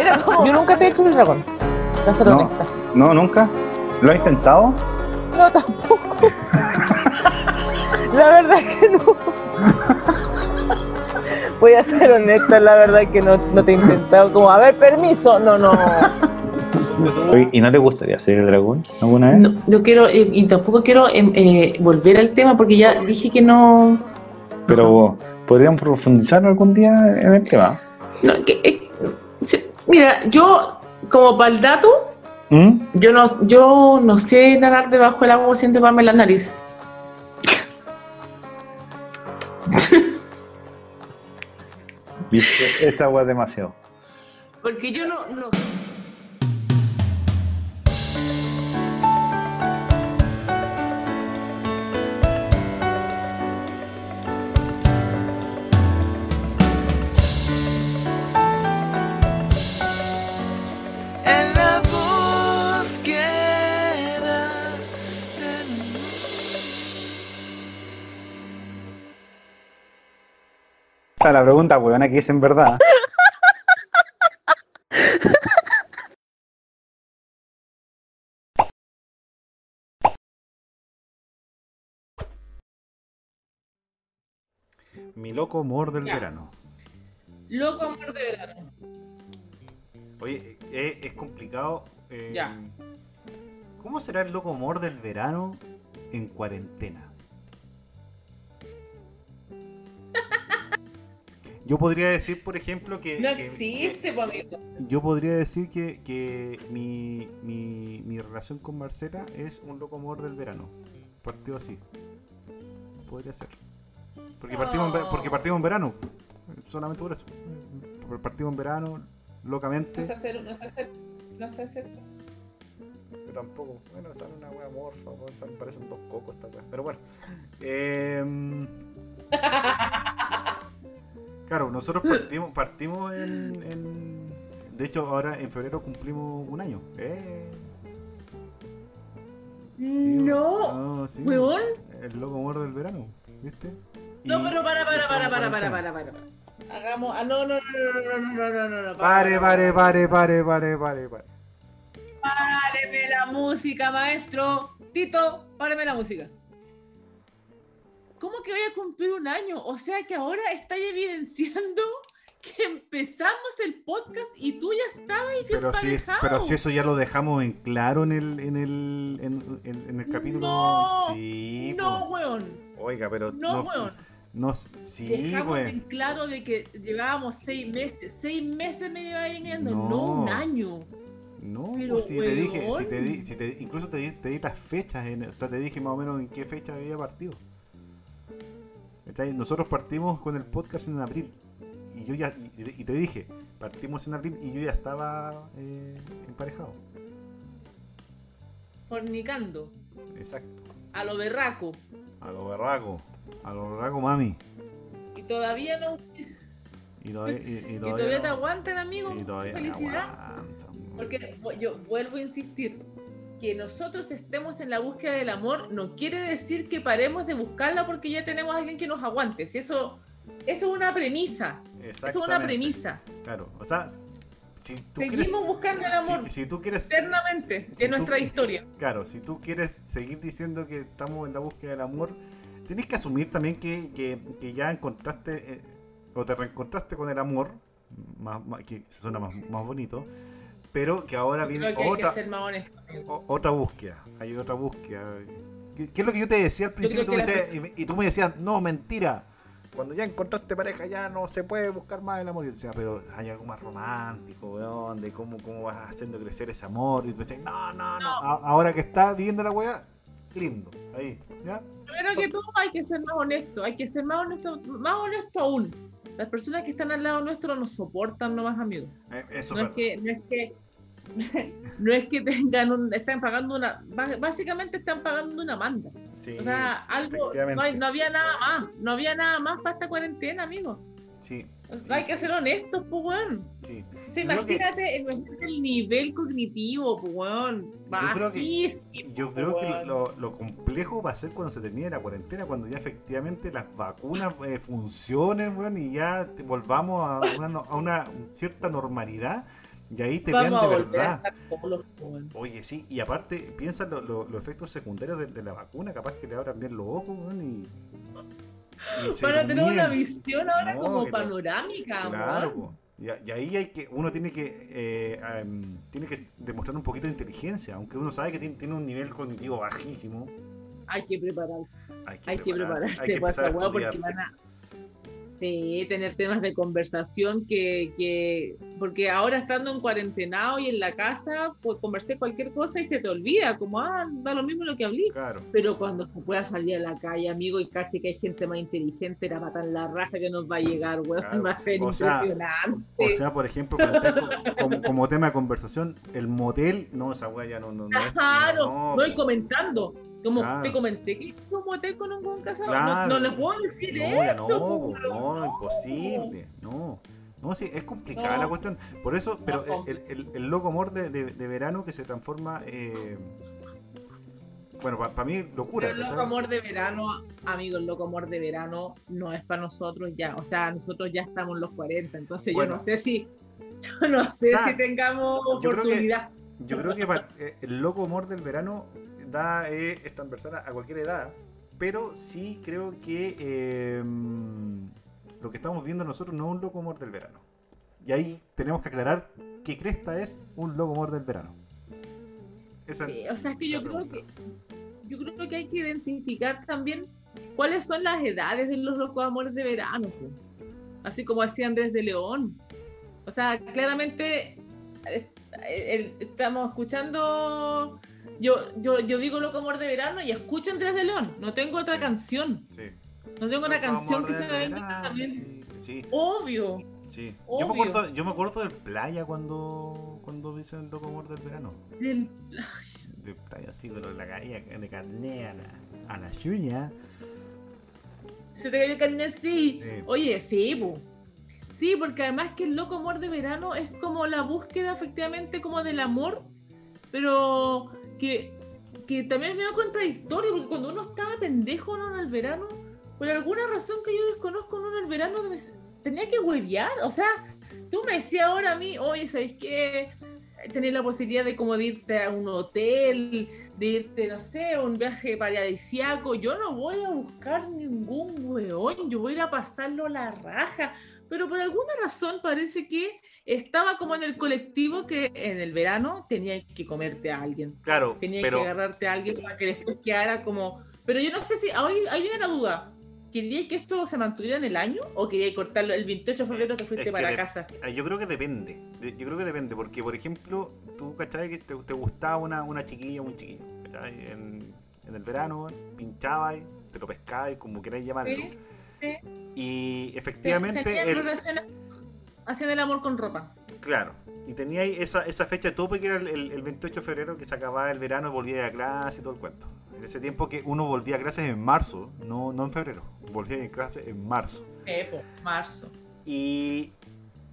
Era como, yo nunca te he hecho el dragón. Para ser No. honesta. No, nunca. ¿Lo has intentado? No, tampoco. La verdad que no. Voy a ser honesta, la verdad que no, no te he intentado como, a ver, permiso. No, no. Oye, ¿Y no te gustaría ser el dragón alguna vez? No, yo quiero, eh, y tampoco quiero em, eh, volver al tema porque ya dije que no. Pero podríamos profundizar algún día en el tema. no, que, eh, mira, yo, como para el dato, ¿Mm? yo no, yo no sé nadar debajo del agua sin taparme la nariz. Viste, esta agua es demasiado. Porque yo no. no La pregunta, weón, que es en verdad. Mi loco humor del Ya. verano. Loco amor de verano. Oye, eh, es complicado. eh, Ya. ¿Cómo será el loco humor del verano en cuarentena? Yo podría decir, por ejemplo, que. No que- existe, que- yo podría decir que, que mi, mi, mi relación con Marcela es un loco humor del verano. Partido así. Podría ser. Porque partimos, en, Oh. porque partimos en verano. Solamente por eso. Partimos en verano, No locamente. sé hacer, no sé hacer, no sé hacer. Yo tampoco. Bueno, sale una wea morfa, parecen dos cocos esta wea. Pero bueno. Em, claro, nosotros partimos, partimos en, en- De hecho, ahora en febrero cumplimos un año. Eh, sí, No, no, sí, weón. El loco humor del verano, ¿viste? No, Y- pero para, para, para, para, para, para, para, para. Hagamos. Ah, no, no, no, no, no, no, no, no, no, no. Pare, pare, pare, pare, pare, pare, pare. Páreme la música, maestro. Tito, páreme la música. ¿Cómo que voy a cumplir un año? O sea que ahora estáis evidenciando que empezamos el podcast y tú ya estabas y que Pero si, es- pero si eso ya lo dejamos en claro en el, en el, en, en- en el capítulo. No, sí, No, po. weón. Oiga, pero. No, weón. No, sí, Dejamos weón. en claro de que llevábamos seis meses. Seis meses me lleva engañando, no. No. un año. No, Pero, pues si te dije, si te di, si te, incluso te di, te di las fechas, en- o sea, te dije más o menos en qué fecha había partido. ¿Cachai? Nosotros partimos con el podcast en abril. Y yo ya, y, y te dije, partimos en abril y yo ya estaba eh, emparejado. Fornicando. Exacto. A lo berraco. A lo berraco, a lo berraco mami. Y todavía no. Y todavía, y, y Y todavía todavía no- te aguantan, amigo. y todavía Felicidad. aguantan. Porque yo vuelvo a insistir. Que nosotros estemos en la búsqueda del amor no quiere decir que paremos de buscarla porque ya tenemos a alguien que nos aguante. Si eso, eso es una premisa. Eso es una premisa. Claro, o sea, si tú Seguimos quieres, buscando el amor si, si tú quieres eternamente si tú- nuestra historia. Claro, si tú quieres seguir diciendo que estamos en la búsqueda del amor, tienes que asumir también que, que- que ya encontraste eh, o te reencontraste con el amor, más, más- que suena más, más bonito, pero que ahora viene que hay otra, que ser más honesto. amigo. o- otra búsqueda. Hay otra búsqueda. ¿Qué, qué es lo que yo te decía al principio? Tú me y, tú me decías, no, mentira. Cuando ya encontraste pareja ya no se puede buscar más el amor. Y yo decía, pero hay algo más romántico, weón, de cómo, cómo vas haciendo crecer ese amor. Y tú me decías, no, no, no. No. A- ahora que está viviendo la weá, lindo. Ahí, ¿ya? Primero que todo hay que ser más honesto, hay que ser más honesto, más honesto aún. Las personas que están al lado nuestro nos soportan nomás, amigos. Eh, Eso No es que, no es que, no es que tengan un, están pagando una, básicamente están pagando una manda. Sí, O sea, algo, no, hay- no había nada más, no había nada más para esta cuarentena, amigos. Sí, Sí. Hay que ser honestos, pues, weón. Sí. O sea, Yo creo que- imagínate, imagínate el nivel cognitivo, pues, weón. creo que- Bajísimo, Yo creo que lo, lo complejo va a ser cuando se termine la cuarentena, cuando ya efectivamente las vacunas eh, funcionen, weón, y ya volvamos a una, a una cierta normalidad, y ahí te vean de verdad. solos. Oye, sí, y aparte, piensa lo- lo- los efectos secundarios de, de la vacuna, capaz que le abran bien los ojos, y, y se Van a tener una visión ahora No, como panorámica, Claro, y, ahí hay que, uno tiene que, eh, em, tiene que demostrar un poquito de inteligencia, aunque uno sabe que tiene, tiene un nivel cognitivo bajísimo. Hay que prepararse. Hay que Hay que prepararse hay que para empezar a esa weá porque van a sí, tener temas de conversación que, que. Porque ahora estando en cuarentenado y en la casa, pues conversé cualquier cosa y se te olvida, como, ah, da lo mismo lo que hablé. Claro. Pero cuando se pueda salir a la calle, amigo, y cache que hay gente más inteligente, la matar la raja que nos va a llegar, weón, Claro. va a ser O sea, impresionante. O sea, por ejemplo, como, como tema de conversación, el motel, no, esa weá ya no, no, no Claro, no, no, y po. comentando. Como Claro. te comenté que es un motel con un buen. Claro. No, no les puedo decir No, eso. no, pero no, imposible, no. No, sí, es complicada No. la cuestión. Por eso, pero No, el, el, el loco amor de, de- de verano que se transforma. eh, bueno, para mí, locura. Pero el loco amor de verano, amigo, el loco amor de verano no es para nosotros ya. O sea, nosotros ya estamos en los 40, entonces Bueno. yo no sé si, yo no sé si tengamos Yo creo que- oportunidad. Yo creo que pa- eh, el loco amor del verano da, eh, es transversal a cualquier edad, pero sí creo que eh, lo que estamos viendo nosotros no es un loco amor del verano. Y ahí tenemos que aclarar qué cresta es un loco amor del verano. Esa Sí, o sea, es que yo creo que yo creo que hay que identificar también cuáles son las edades de los locos amores de verano. Así como hacía Andrés de León. O sea, claramente eh, eh, estamos escuchando. Yo, yo, yo digo loco amor de verano y escucho Andrés de León. No tengo otra Sí. canción. Sí. No tengo una canción que se del me venga mente. Sí, sí, Obvio. sí. Yo, me Obvio. acuerdo, yo me acuerdo de playa cuando, cuando dicen loco amor del verano. Del- De playa así, pero la caía de carne a la, a la. Se te cayó el carnet, sí. Sí. Oye, sí, po. Sí, porque además que el loco amor de verano es como la búsqueda efectivamente como del amor, pero que, que también es medio contradictorio, porque cuando uno estaba pendejo ¿no? en el verano, por alguna razón que yo desconozco, uno en el verano tenía que huevear. O sea, tú me decías ahora a mí, oye, ¿sabes qué? Tener la posibilidad de como irte a un hotel, de irte, no sé, un viaje paradisiaco. Yo no voy a buscar ningún weón, yo voy a ir a pasarlo la raja. Pero por alguna razón parece que estaba como en el colectivo que en el verano tenía que comerte a alguien. Claro, Tenía pero que agarrarte a alguien para que después quedara como. Pero yo no sé si. Ahí, ahí viene la duda. ¿Quería que esto se mantuviera en el año o quería cortarlo el 28 de febrero que Es fuiste que para de- casa? Ah, Yo creo que depende. De- Yo creo que depende, porque por ejemplo, tú cachai que te, te gustaba una, una chiquilla o un chiquillo. ¿cachai? En, en el verano, pinchabas, te lo pescabas, como queráis llamarlo. Sí, sí. Y efectivamente, el, relaciones- hacían el amor con ropa. Claro. Y teníais esa, esa fecha tope que era el, el- el 28 de febrero, que se acababa el verano y volvía a clase y todo el cuento. En ese tiempo que uno volvía a clases en marzo, no, no en febrero. Volvía a clases en marzo. Epo, marzo. Y,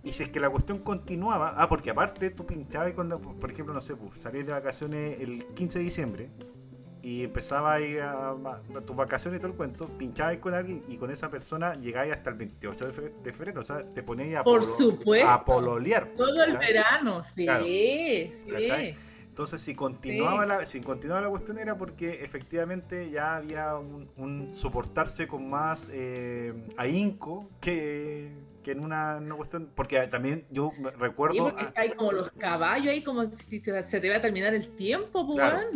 y si es que la cuestión continuaba, ah, porque aparte tú pinchabas con, la- por ejemplo, no sé, pues, salías de vacaciones el 15 de diciembre y empezabas ahí a, a- a tus vacaciones y todo el cuento, pinchabas con alguien y con esa persona llegabas hasta el 28 de fe- de febrero, o sea, te ponías a, Por polo- supuesto. a pololear. Todo el verano, sí, Claro. sí. Entonces, si continuaba, Sí. la, si continuaba la cuestión era porque efectivamente ya había un, un soportarse con más eh, ahínco que, que en una, una cuestión. Porque también yo me Sí, recuerdo. porque está ahí como los caballos, ahí como si se, te va a terminar el tiempo, pues. Claro.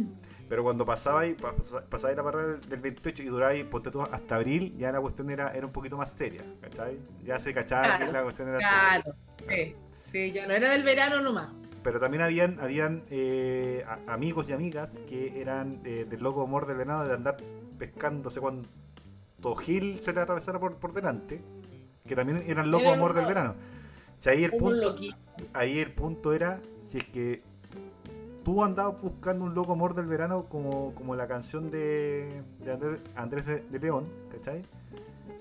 Pero cuando pasaba y pas- pasaba la barrera del, del 28 y duraba ahí, ponte tú, hasta abril, ya la cuestión era, era un poquito más seria. ¿Cachai? Ya se cachaba Claro, que la cuestión era seria. Claro, sí. Sí, ya no era del verano nomás. Pero también habían, habían eh, a- amigos y amigas que eran eh, del loco amor del venado de andar pescándose cuando Gil se le atravesara por, por delante, que también eran loco amor del verano. O sea, ahí el Un punto, ahí el punto era si es que tú andabas buscando un loco amor del verano como, como la canción de, de Andrés, de, de León, ¿cachai?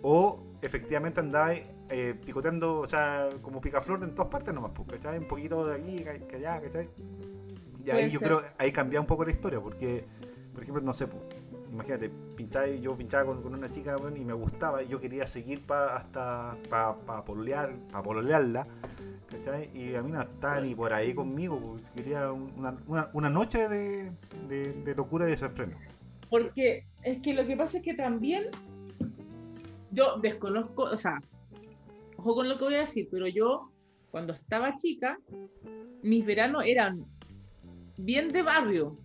O efectivamente andabas eh, picoteando, o sea, como picaflor en todas partes nomás, pues, ¿cachai? Un poquito de aquí, que allá, ¿cachai? Y ahí yo creo, ahí cambia un poco la historia, porque, por ejemplo, no sé, pues, imagínate, pincháis- yo pinchaba con, con una chica y me gustaba, y yo quería seguir pa, hasta para pa pololear, para pololearla, ¿cachai? Y a mí no estaba ni por ahí conmigo, pues, quería un- una, una, una noche de, de, de locura y desenfreno. Porque es que lo que pasa es que también yo desconozco, o sea, ojo con lo que voy a decir, pero yo cuando estaba chica, mis veranos eran bien de barrio.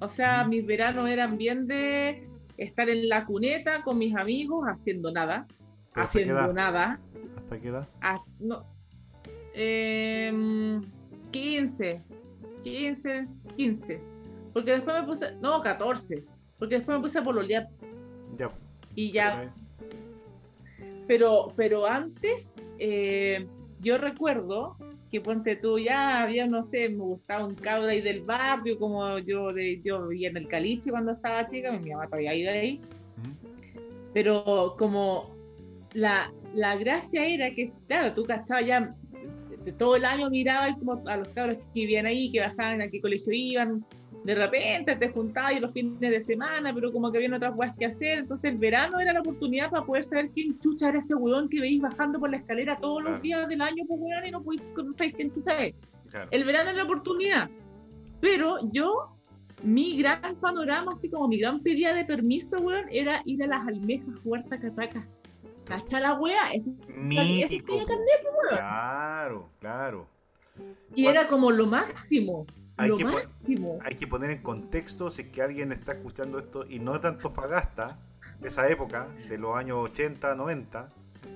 O sea, mis veranos eran bien de estar en la cuneta con mis amigos haciendo nada, ¿Pero hasta qué haciendo nada. ¿Hasta qué edad? Ah, no. Em, 15, 15, 15. Porque después me puse, no, 14. Porque después me puse a pololear Ya. y ya. Pero, pero antes, eh, yo recuerdo que ponte tú, ya había, no sé, me gustaba un cabra ahí del barrio, como yo, de, yo vivía en el Caliche cuando estaba chica, mi mamá todavía iba ahí. Pero como la, la gracia era que, claro, tú cachabas ya de todo el año mirabas como a los cabros que vivían ahí, que bajaban, a qué colegio iban, de repente te juntabas los fines de semana, pero como que había otras cosas que hacer, entonces el verano era la oportunidad para poder saber quién chucha era ese weón que veis bajando por la escalera todos Claro. los días del año, pues weón, y no podéis conocer quién chucha es. Claro. El verano es la oportunidad. Pero yo, mi gran panorama, así como mi gran pedida de permiso, weón, era ir a las almejas Huerta Cataca. ¿Cacha la wea? Es- Mítico. Po. carnet, Claro, claro. Y Cuan- era como lo máximo. Hay lo que máximo. Hay que poner en contexto si es que alguien está escuchando esto y no es de Antofagasta, de esa época, de los años 80, 90.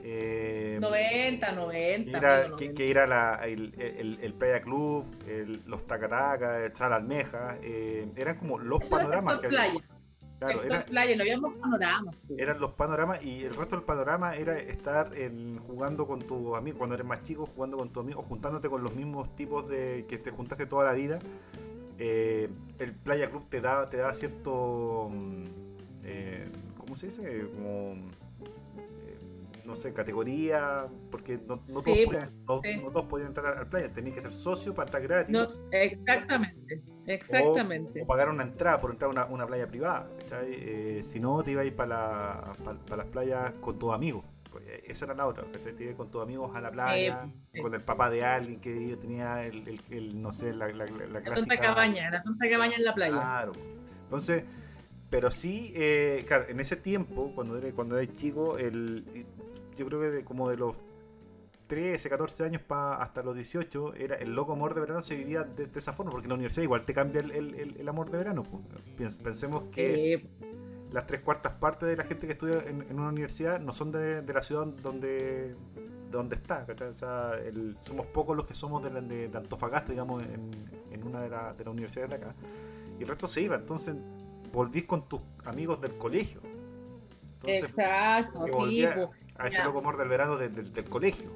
eh, 90, que 90. era, amigo, que, 90. que era la- el, el, el Playa Club, el- los Tacataca, el Sal Almeja, eh, eran como los Eso panoramas que había. playa. Claro, era- playa, no habíamos panoramas. eran los panoramas y el resto del panorama era estar en- jugando con tu amigo, cuando eres más chico, jugando con tu amigo, juntándote con los mismos tipos de que te juntaste toda la vida. Eh, el Playa Club te da, te da cierto, mm, eh, ¿cómo se dice? Como, no sé, categoría, porque no, no todos, Sí, podían, no- sí. no todos podían entrar al- playa, tenías que ser socio para estar gratis. Exactamente, exactamente. O pagar una entrada por entrar a una, una playa privada. ¿cachai? Eh, si no, te ibas a ir para la, pa- pa las playas con tus amigos. Eh, Esa era la otra. ¿cachai? Te ibas con tus amigos a la playa, sí. con el papá de alguien que tenía el, el- el, no sé, la, la, la, la La clásica. tonta cabaña, la tonta cabaña en la playa. Claro. Entonces, pero sí, eh, claro, en ese tiempo, cuando era, cuando era chico, el, yo creo que de- como de los 13, 14 años pa, hasta los 18, era el loco amor de verano se vivía de, de esa forma, porque en la universidad igual te cambia el, el- amor de verano. pues. Pens- Pensemos que Eh, las tres cuartas partes de la gente que estudia en, en una universidad no son de, de la ciudad donde donde está. O sea, el- somos pocos los que somos de, la- de- Antofagasta, digamos, en, en una de, la- de las universidades de acá, y el resto se iba, entonces volvís con tus amigos del colegio. Entonces, exacto, que sí, volvía. A ese ya. loco amor del verano de- del- del colegio.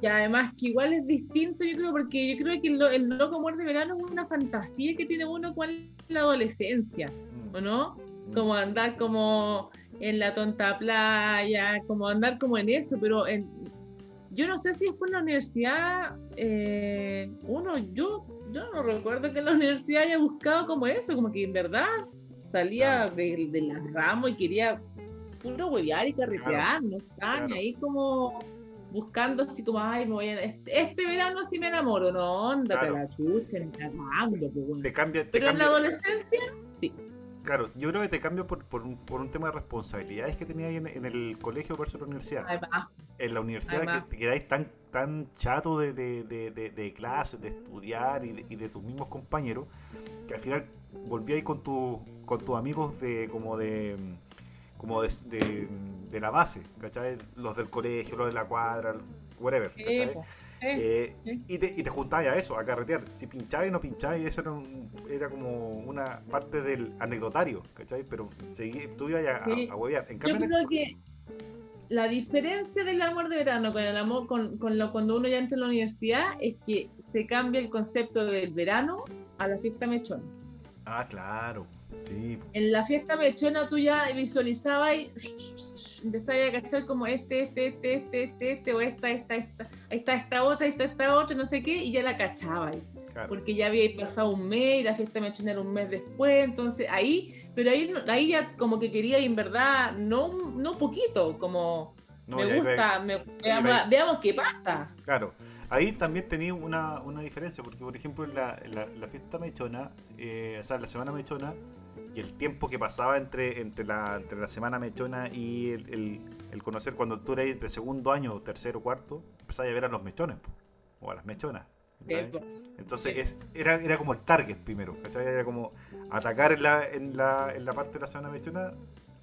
Y además que igual es distinto, yo creo, porque yo creo que el, lo- el loco amor de verano es una fantasía que tiene uno con la adolescencia, Mm, ¿o no? mm. Como andar como en la tonta playa, como andar como en eso, pero en, yo no sé si después en la universidad, eh, uno, yo, yo no recuerdo que en la universidad haya buscado como eso, como que en verdad salía de, de las ramos y quería puro huevear y carretear, no estaban claro. ahí como buscando así como, ay, me voy a, este, este verano sí me enamoro, no, ándate Claro. la chucha, cagando, pues, bueno. Te cambia, te Pero en la adolescencia, sí. Claro, yo creo que te cambia por, por, un, por un tema de responsabilidades que tenías en, en el colegio versus la universidad. Además, en la universidad Además. que te quedáis tan, tan chato de, de, de, de, de clases, de estudiar y de, y de tus mismos compañeros, que al final volvíais con, tu, con tus amigos de como de como de, de, de la base, ¿cachai? Los del colegio, los de la cuadra, whatever, ¿cachai? eh, y, te, y te juntabas a eso, a carretear. Si pinchabas y no pinchabas, eso era, un- era como una parte del anecdotario, ¿cachai? Pero seguí, tú ibas a, Sí. a, a huevear. En Yo el- creo que la diferencia del amor de verano con el amor con, con lo, cuando uno ya entra en la universidad es que se cambia el concepto del verano a la fiesta mechón. Ah, claro, Sí, En la fiesta mechona tú ya visualizabas y empezabas a cachar como este, este, este, este, este, este, o esta, esta, esta, está esta otra, está esta otra, no sé qué, y ya la cachabas. claro. Porque ya había pasado un mes y la fiesta mechona era un mes después, entonces ahí, pero ahí, ahí ya como que quería, y en verdad, no, no poquito, como No, me gusta, ve- me- veamos, ve- veamos qué pasa. Claro, ahí también tenía una, una diferencia, porque por ejemplo en la, en la, la fiesta mechona, eh, o sea, la semana mechona, y el tiempo que pasaba entre, entre, la, entre la semana mechona y el, el- el conocer cuando tú eres de segundo año, tercero, cuarto, empezabas a ver a los mechones, o a las mechonas. Entonces es, era, era como el target primero, ¿cachai? Era como atacar en la, en la, en la parte de la semana mechona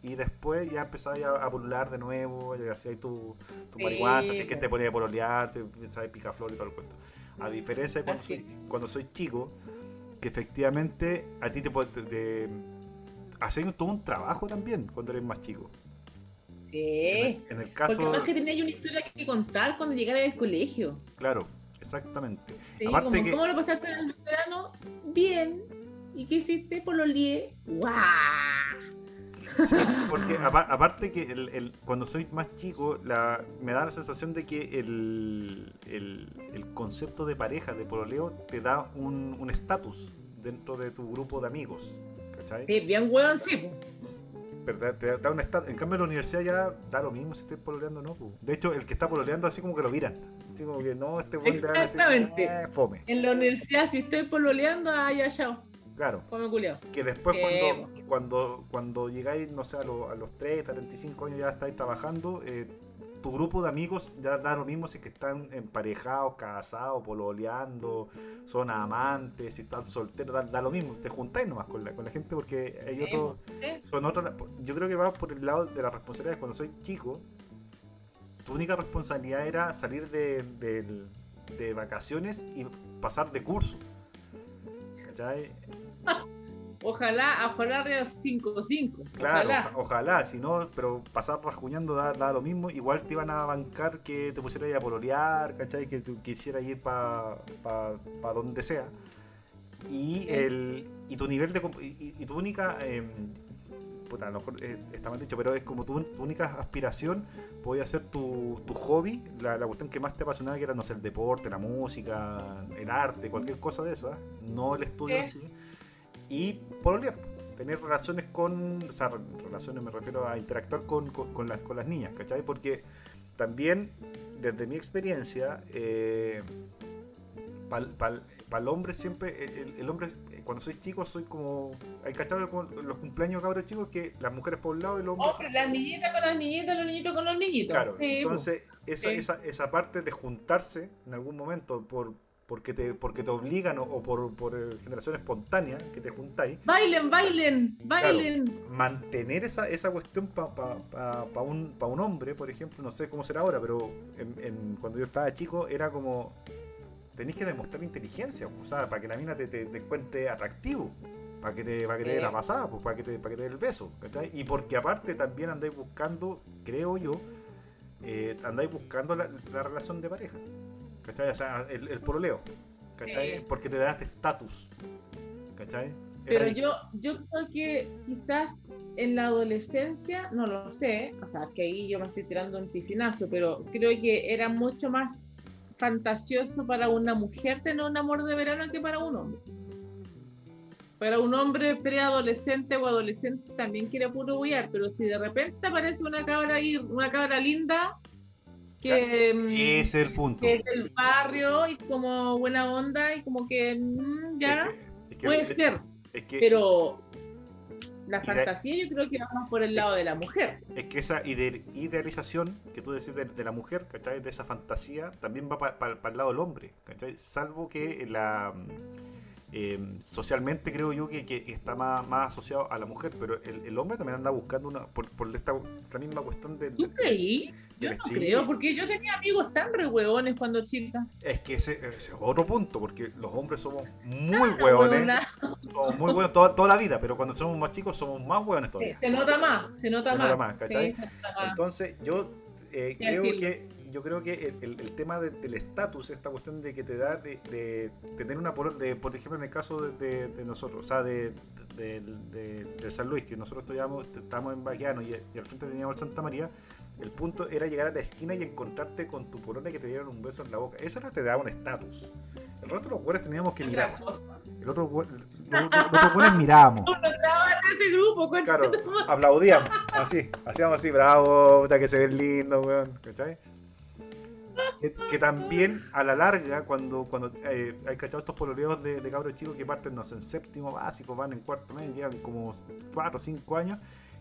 y después ya empezabas a, pulular de nuevo, y hacías tu, tu Sí, marihuana, así que te ponía a pololear, te empezabas a picar flor y todo el cuento. A diferencia de cuando, soy, cuando soy chico, que efectivamente a ti te, puede- te, te hacen todo un trabajo también cuando eres más chico. En Sí. el, en el caso, Porque más que tenía una historia que contar cuando llegara del colegio. claro, exactamente. Sí, Aparte como, que- ¿Cómo lo pasaste en el verano? Bien. ¿Y qué hiciste? Por los lié. ¡Guau! Sí, porque apa- aparte que el, el- cuando soy más chico, la, me da la sensación de que el, el- concepto de pareja, de pololeo, te da un un estatus dentro de tu grupo de amigos. Bien hueón, sí. Te da un estatus. En cambio, en la universidad ya da lo mismo si estés pololeando o no. po. De hecho, el que está pololeando así como que lo miran. Así como que no, este Exactamente. "Eh, fome. En la universidad, si estoy pololeando, ah, ya, chao. Claro. Fome culiao. Que después Eh, cuando, cuando, cuando llegáis, no sé, a, lo- a los 30, 35 años ya estáis trabajando, eh, tu grupo de amigos ya da lo mismo si es que están emparejados, casados, pololeando, son amantes, si están solteros, da, da lo mismo. Te juntáis nomás con la, con la gente porque hay otros... sí. Son otros, yo creo que va por el lado de las responsabilidades. Cuando soy chico, tu única responsabilidad era salir de, de vacaciones y pasar de curso. ¿Cachai? Ojalá, ojalá arriba 5-5. Claro, Ojalá. oja- ojalá, si no, pero pasar rasguñando da, da lo mismo. Igual te iban a bancar que te pusieras a pololear, ¿cachai? Que tú quisieras ir para pa, pa donde sea. Y, el, y tu nivel de. Y, y- y tu única. eh, puta, a lo mejor eh, está mal dicho, pero es como tu, tu única aspiración podía ser tu, tu hobby, la, la cuestión que más te apasionaba, que era, no sé, el deporte, la música, el arte, cualquier cosa de esas, no el estudio en Sí. sí. Y pololear, tener relaciones con, o sea, re- relaciones me refiero a interactuar con, con, con las, con las niñas, ¿cachai? Porque también, desde mi experiencia, para el hombre siempre, el, el- hombre, eh, cuando soy chico, soy como, hay cachado con los cumpleaños cabros chicos que las mujeres por un lado y los hombres Hombre, las niñitas con las niñitas, los niñitos con los niñitos. Claro, Sí, po. entonces esa, Sí. esa, esa parte de juntarse en algún momento por porque te, porque te obligan o, o por, por eh, generación espontánea que te juntáis, Bailen, bailen, bailen. mantener esa, esa cuestión para pa, pa- pa un, un hombre, por ejemplo, no sé cómo será ahora, pero en, en- cuando yo estaba chico era como, tenéis que demostrar inteligencia, o sea, para que la mina te, te- te encuentre atractivo, para que te, para que te dé la pasada, pues, para, que te, para que te dé el beso, ¿cachai? Y porque aparte también andáis buscando, creo yo, eh, andáis buscando la, la relación de pareja, ¿cachai? O sea, el, el pololeo, ¿cachai? Sí. Porque te da este estatus, ¿cachai? Pero yo, yo creo que quizás en la adolescencia, no lo sé, o sea, que ahí yo me estoy tirando un piscinazo, pero creo que era mucho más fantasioso para una mujer tener un amor de verano que para un hombre. Para un hombre preadolescente o adolescente también quiere puro bullar, pero si de repente aparece una cabra ahí, una cabra linda que, mm, es el punto. que es del barrio y como buena onda y como que mm, ya Es que- es que- puede ser. es que- Pero la fantasía yo creo que va más por el lado de la mujer. Es que esa ide- idealización que tú decís de, de la mujer, ¿cachai? De esa fantasía, también va para el lado del hombre, ¿cachai? Salvo que la eh, socialmente creo yo que, que está más, más asociado a la mujer, pero el, el hombre también anda buscando una, por, por esta, esta misma cuestión del... ¿Tú creí? Yo no creo, porque yo tenía amigos tan re huevones cuando chica. Es que ese, ese es otro punto, porque los hombres somos muy Ah, hueones, somos muy buenos toda, toda la vida, pero cuando somos más chicos somos más hueones todavía. Se nota más, se nota Se más. nota más, ¿cachai? Sí, se nota más. Entonces, yo eh, creo decirlo. que yo creo que el, el- tema de- del estatus, esta cuestión de que te da de, de tener una polola, de, por ejemplo en el caso de, nosotros, o sea, de, San Luis, que nosotros estudiamos, estábamos en Baquiano y, y al frente teníamos el Santa María, el punto era llegar a la esquina y encontrarte con tu polola y que te dieran un beso en la boca. Eso no te daba un estatus. El resto de los güeyes teníamos que mirar. El otro, los güeyes mirábamos. Ese grupo, Claro, aplaudíamos, así, hacíamos así, bravo, puta que se ve lindo, weón, ¿cachai? Que, que también a la larga, cuando, cuando eh, hay cachado estos pololeos de, de cabros chicos que parten, no sé, en séptimo básico, van en cuarto medio, llevan como 4 o 5 años,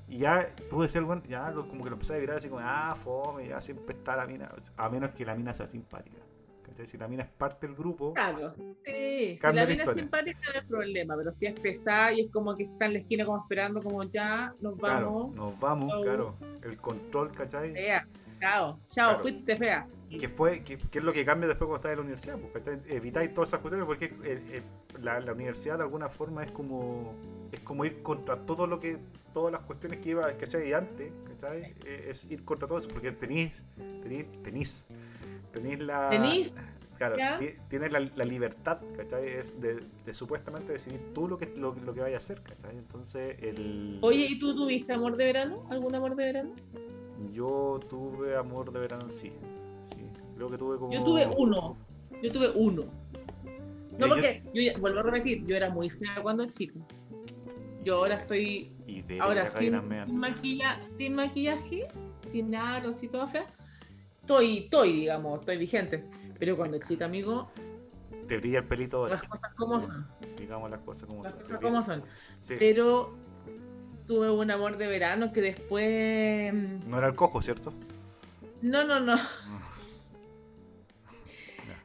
y ya tú decías, bueno, ya lo- como que lo empezás a virar así como, ah, fome, ya siempre está la mina, a menos que la mina sea simpática, ¿cachai? Si la mina es parte del grupo, Claro. Sí, si la la mina es simpática no hay problema, pero si es pesada y es como que está en la esquina como esperando, como ya nos claro, vamos. nos vamos, claro, el control, ¿cachai? Fea. Chao, chao, Claro. fuiste fea. Que fue que, que es lo que cambia después cuando estás en la universidad ¿cachai? evitáis todas esas cuestiones porque eh, eh, la, la universidad de alguna forma es como es como ir contra todo lo que todas las cuestiones que iba ¿cachai? antes ¿cachai? Eh, es ir contra todo eso porque tenéis tenéis tenéis tenéis la ¿Tenís? claro tienes la, la libertad ¿cachai? De, de supuestamente decidir tú lo que lo, lo que vayas a hacer ¿cachai? entonces el Oye, ¿y tú tuviste amor de verano? ¿Algún amor de verano? yo tuve amor de verano sí sí creo que tuve como Yo tuve uno. Yo tuve uno. No, Eh, yo- porque, yo, vuelvo a repetir, yo era muy fea cuando chica. Yo ahora estoy, Y de ahora sin, sin, maquilla- sin maquillaje, sin aros y toda fea. Estoy, estoy, digamos, estoy vigente. Pero cuando chica, amigo, Te brilla el pelito ahora. las cosas como son. Digamos las cosas como Las son. cosas como son. Sí. Pero tuve un amor de verano que después... mm, No era el cojo, ¿cierto? No, no, no.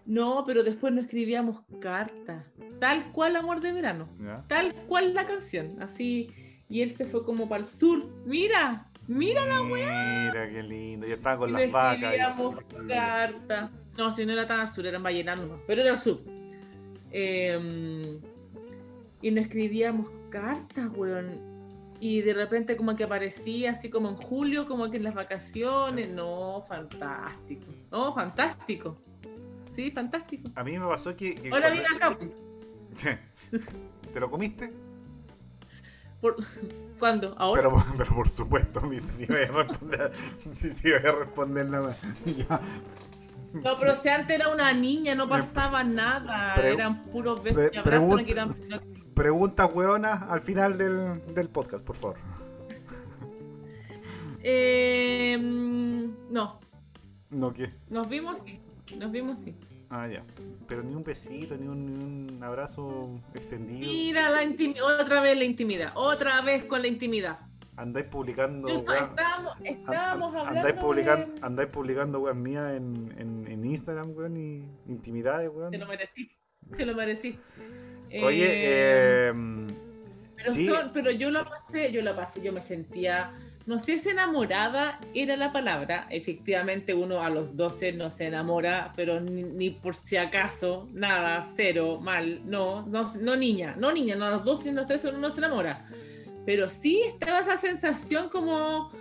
No, pero después nos escribíamos cartas. Tal cual amor de verano. ¿Ya? Tal cual la canción. Así. Y él se fue como para el sur. Mira, mira la Mira qué lindo. Yo estaba con Y las vacas. escribíamos y- cartas. No, si no era tan al sur, eran vallenando nomás, Pero era al sur. Eh, y nos escribíamos cartas, weón. Y de repente como que aparecía así como en julio, como que en las vacaciones. No, fantástico. No, fantástico. Sí, fantástico. A mí me pasó que. que Ahora cuando- acá. ¿Te lo comiste? Por... ¿Cuándo? ¿Ahora? Pero, pero por supuesto, si voy a responder. Si, voy a responder nada. Ya. No, pero si antes era una niña, no pasaba nada. Pre- Eran puros besos pre- no quitaban- no- Preguntas hueonas al final del, del podcast, por favor. Eh, mm, no, No, ¿qué? nos vimos sí. Nos vimos sí. Ah, ya. Pero ni un besito, ni un, ni un abrazo extendido. Mira la intimidad, otra vez la intimidad, otra vez con la intimidad. Andáis publicando. Weá. estábamos, estábamos an- hablando Andáis publicando, de- andáis publicando weas mías en, en, en Instagram, weón, y intimidades, weón. Te lo merecí, te lo merecí. Oye, Eh, eh, pero, sí, son- pero yo la pasé, yo la pasé, yo me sentía, no sé si enamorada era la palabra, efectivamente uno a los 12 no se enamora, pero ni, ni por si acaso, nada, cero, mal, no, no, no niña, no niña, no a los 12 y a los 13 uno no se enamora, pero sí estaba esa sensación como,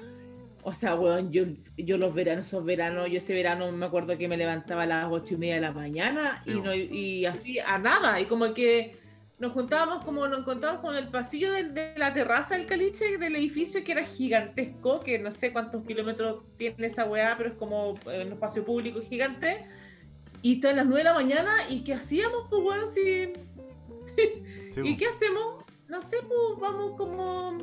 o sea, weón, yo, yo los veranos, esos veranos, yo ese verano me acuerdo que me levantaba a las ocho y media de la mañana Sí, y, no, y así a nada, y como que nos juntábamos como nos encontrábamos con el pasillo de, de la terraza del caliche del edificio que era gigantesco, que no sé cuántos kilómetros tiene esa weá, pero es como eh, un espacio público gigante. Y está a las 9 de la mañana, ¿y qué hacíamos? Pues bueno, si... sí, ¿Y qué hacemos? No sé, pues vamos como...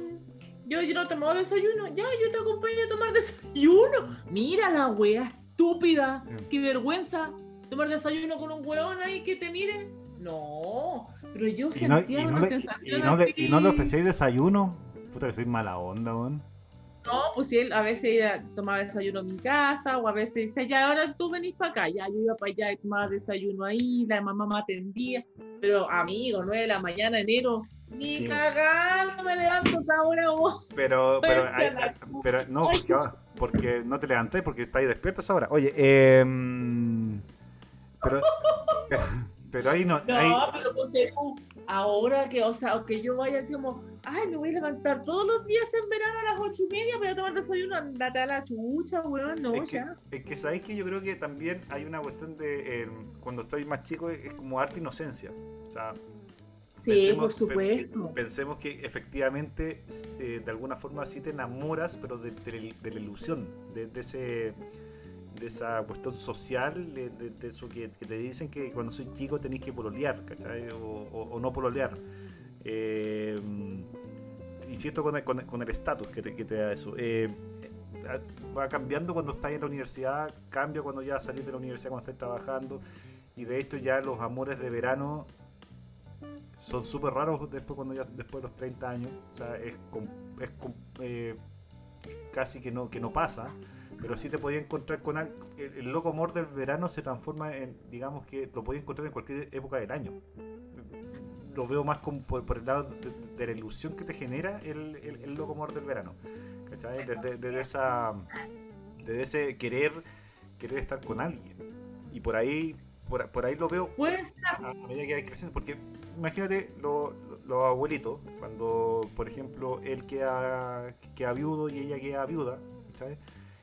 Yo, yo no tomaba desayuno. Ya, yo te acompaño a tomar desayuno. Mira la wea estúpida. Mm. Qué vergüenza. Tomar desayuno con un weón ahí que te mire. No, pero yo y, no, sentía y, no una le, sensación y, no le, y no le ofrecéis desayuno. Puta que soy mala onda, weón. No, pues si él a veces tomaba desayuno en mi casa o a veces dice, ya, ahora tú venís para acá. Ya, yo iba para allá y tomaba desayuno ahí, la mamá me atendía. Pero, amigo, 9 de la mañana, enero, ni Sí. cagando me levanto a esa hora vos. Pero, pero, hay- no, porque, ahora- porque no te levanté, porque estáis despiertas ahora. Oye, eh, pero, pero, pero ahí no, No, ahí, pero ponte tú, ahora que, o sea, que yo vaya así como, ay, me voy a levantar todos los días en verano a las ocho y media para tomar desayuno, andate a la chucha, weón, no, es que, ya. es que sabéis que yo creo que también hay una cuestión de eh, cuando estoy más chico es, es como arte inocencia. O sea, Sí, Pensemos- por supuesto. Pensemos que efectivamente, eh, de alguna forma, sí te enamoras, pero de, de- de la ilusión, de, de ese de esa cuestión social, de, de- de eso que, que te dicen que cuando soy chico tenéis que pololear, ¿cachai? O, o- o no pololear. Eh, insisto con el con el- estatus que, te, que te da eso. Eh, va cambiando cuando estás en la universidad, cambia cuando ya salís de la universidad, cuando estás trabajando. Y de hecho ya los amores de verano son súper raros después cuando ya después de los 30 años. O sea, es, es eh, casi que no, que no pasa. Pero sí te podías encontrar con al- el, el loco amor del verano se transforma en, digamos que lo podías encontrar en cualquier época del año. Lo veo más como por, por el lado de, de la ilusión que te genera el, el, el loco amor del verano. ¿Cachai? Desde, desde esa, desde ese querer, querer estar con alguien. Y por ahí, por, por ahí lo veo a a medida que vais creciendo, porque imagínate lo- lo- los abuelitos, cuando por ejemplo él queda, queda viudo y ella queda viuda, ¿sabes?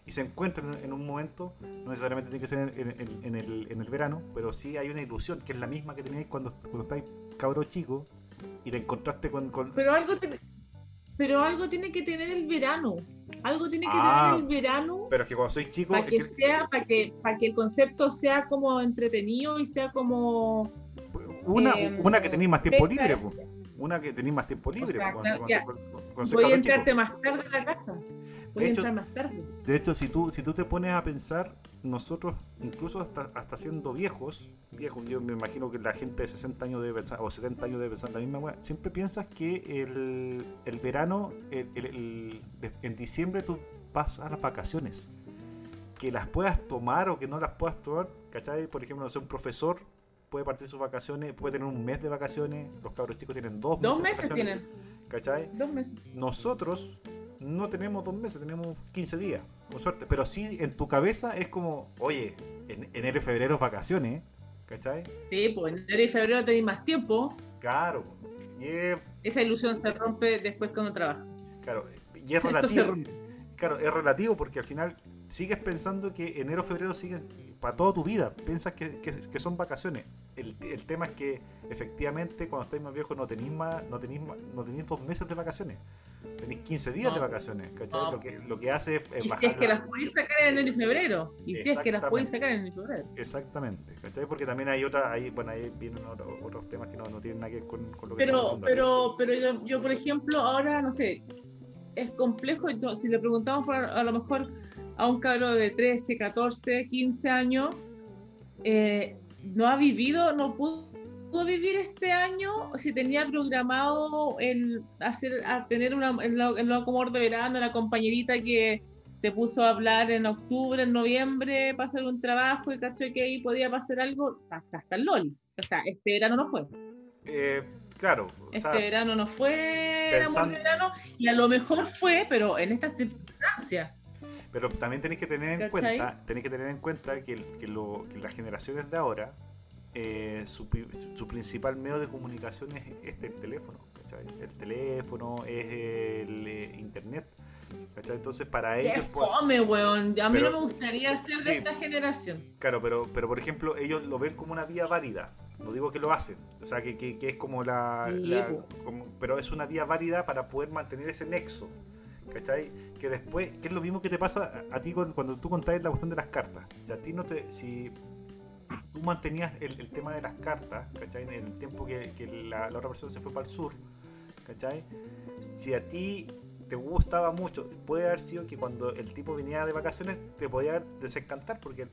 Y se encuentran en un momento, no necesariamente tiene que ser en, en- en el, en el verano, pero sí hay una ilusión que es la misma que teníais cuando, cuando estáis cabro chico y te encontraste con... con- Pero algo, tiene- pero algo tiene que tener el verano. Algo tiene que Ah. tener el verano pero es que cuando sois chico... para que que- sea, para que, para que el concepto sea como entretenido y sea como una, em, una que tenéis más tiempo libre, po. una que tenéis más tiempo libre. sea, ya. cuando sois voy a cabro chico. entrarte más tarde a la casa. Voy a hecho- entrar más tarde. De hecho, si tú, si tú te pones a pensar, nosotros, incluso hasta, hasta siendo viejos, viejos, yo me imagino que la gente de 60 años debe pensar, o 70 años debe pensar la misma weá, siempre piensas que el, el verano, el- el- de- en diciembre tú vas a las vacaciones. Que las puedas tomar o que no las puedas tomar, ¿cachai? Por ejemplo, no sé, un profesor puede partir sus vacaciones, puede tener un mes de vacaciones, los cabros chicos tienen dos, Dos de meses vacaciones, tienen. ¿cachai? Dos meses. nosotros no tenemos dos meses, tenemos 15 días, con suerte. Pero sí, en tu cabeza es como, oye, en enero y febrero es vacaciones, ¿cachai? Sí, pues en enero y febrero tenéis más tiempo. Claro, y es, Esa ilusión se rompe después cuando trabajas. claro, y es relativo. Claro, es relativo porque al final sigues pensando que enero febrero sigues para toda tu vida. Piensas que, que- que son vacaciones. El, el tema es que efectivamente cuando estáis más viejos no tenéis más, no tenéis no tenéis dos meses de vacaciones. Tenéis 15 días No. de vacaciones, ¿cachai? No. Lo, que, lo que hace es, es Y si bajar es que la- las podéis sacar en y febrero. Y si es que las podéis sacar en y febrero. Exactamente, ¿cachai? Porque también hay otra, ahí, bueno, ahí vienen otros, otros temas que no, no tienen nada que ver con, con lo que Pero, pero, pero yo, yo, por ejemplo, ahora, no sé, es complejo. yo- Si le preguntamos por, a lo mejor a un cabro de 13, 14, 15 años, eh, no ha vivido, no pudo, pudo vivir este año si tenía programado el hacer, a tener una, el, amor de verano, la compañerita que se puso a hablar en octubre, en noviembre, para hacer un trabajo y cacho que ahí podía pasar algo, o sea, hasta, hasta el LOL. O sea, este verano no fue. Eh, claro, Este sea, verano no fue pensando- verano y a lo mejor fue, pero en estas circunstancias. pero también tenéis que tener en ¿Cachai? cuenta, tenéis que tener en cuenta que, que, lo- que las generaciones de ahora, eh, su, su principal medio de comunicación es este, el teléfono, ¿cachai? El teléfono es el eh, internet, ¿cachai? Entonces para Qué ellos... pues, fome, weón. A mí Pero- no me gustaría ser de sí. esta generación. Claro, pero, pero por ejemplo, ellos lo ven como una vía válida. No digo que lo hacen, o sea, que, que- que es como la. Sí, la- po. como- pero es una vía válida para poder mantener ese nexo. ¿Cachai? Que después, que es lo mismo que te pasa a, ti cuando tú contáis la cuestión de las cartas. Si a ti no te. Si tú mantenías el, el tema de las cartas, ¿cachai? En el tiempo que, que la, la otra persona se fue para el sur, ¿cachai? Si a ti te gustaba mucho, puede haber sido que cuando el tipo venía de vacaciones te podía desencantar porque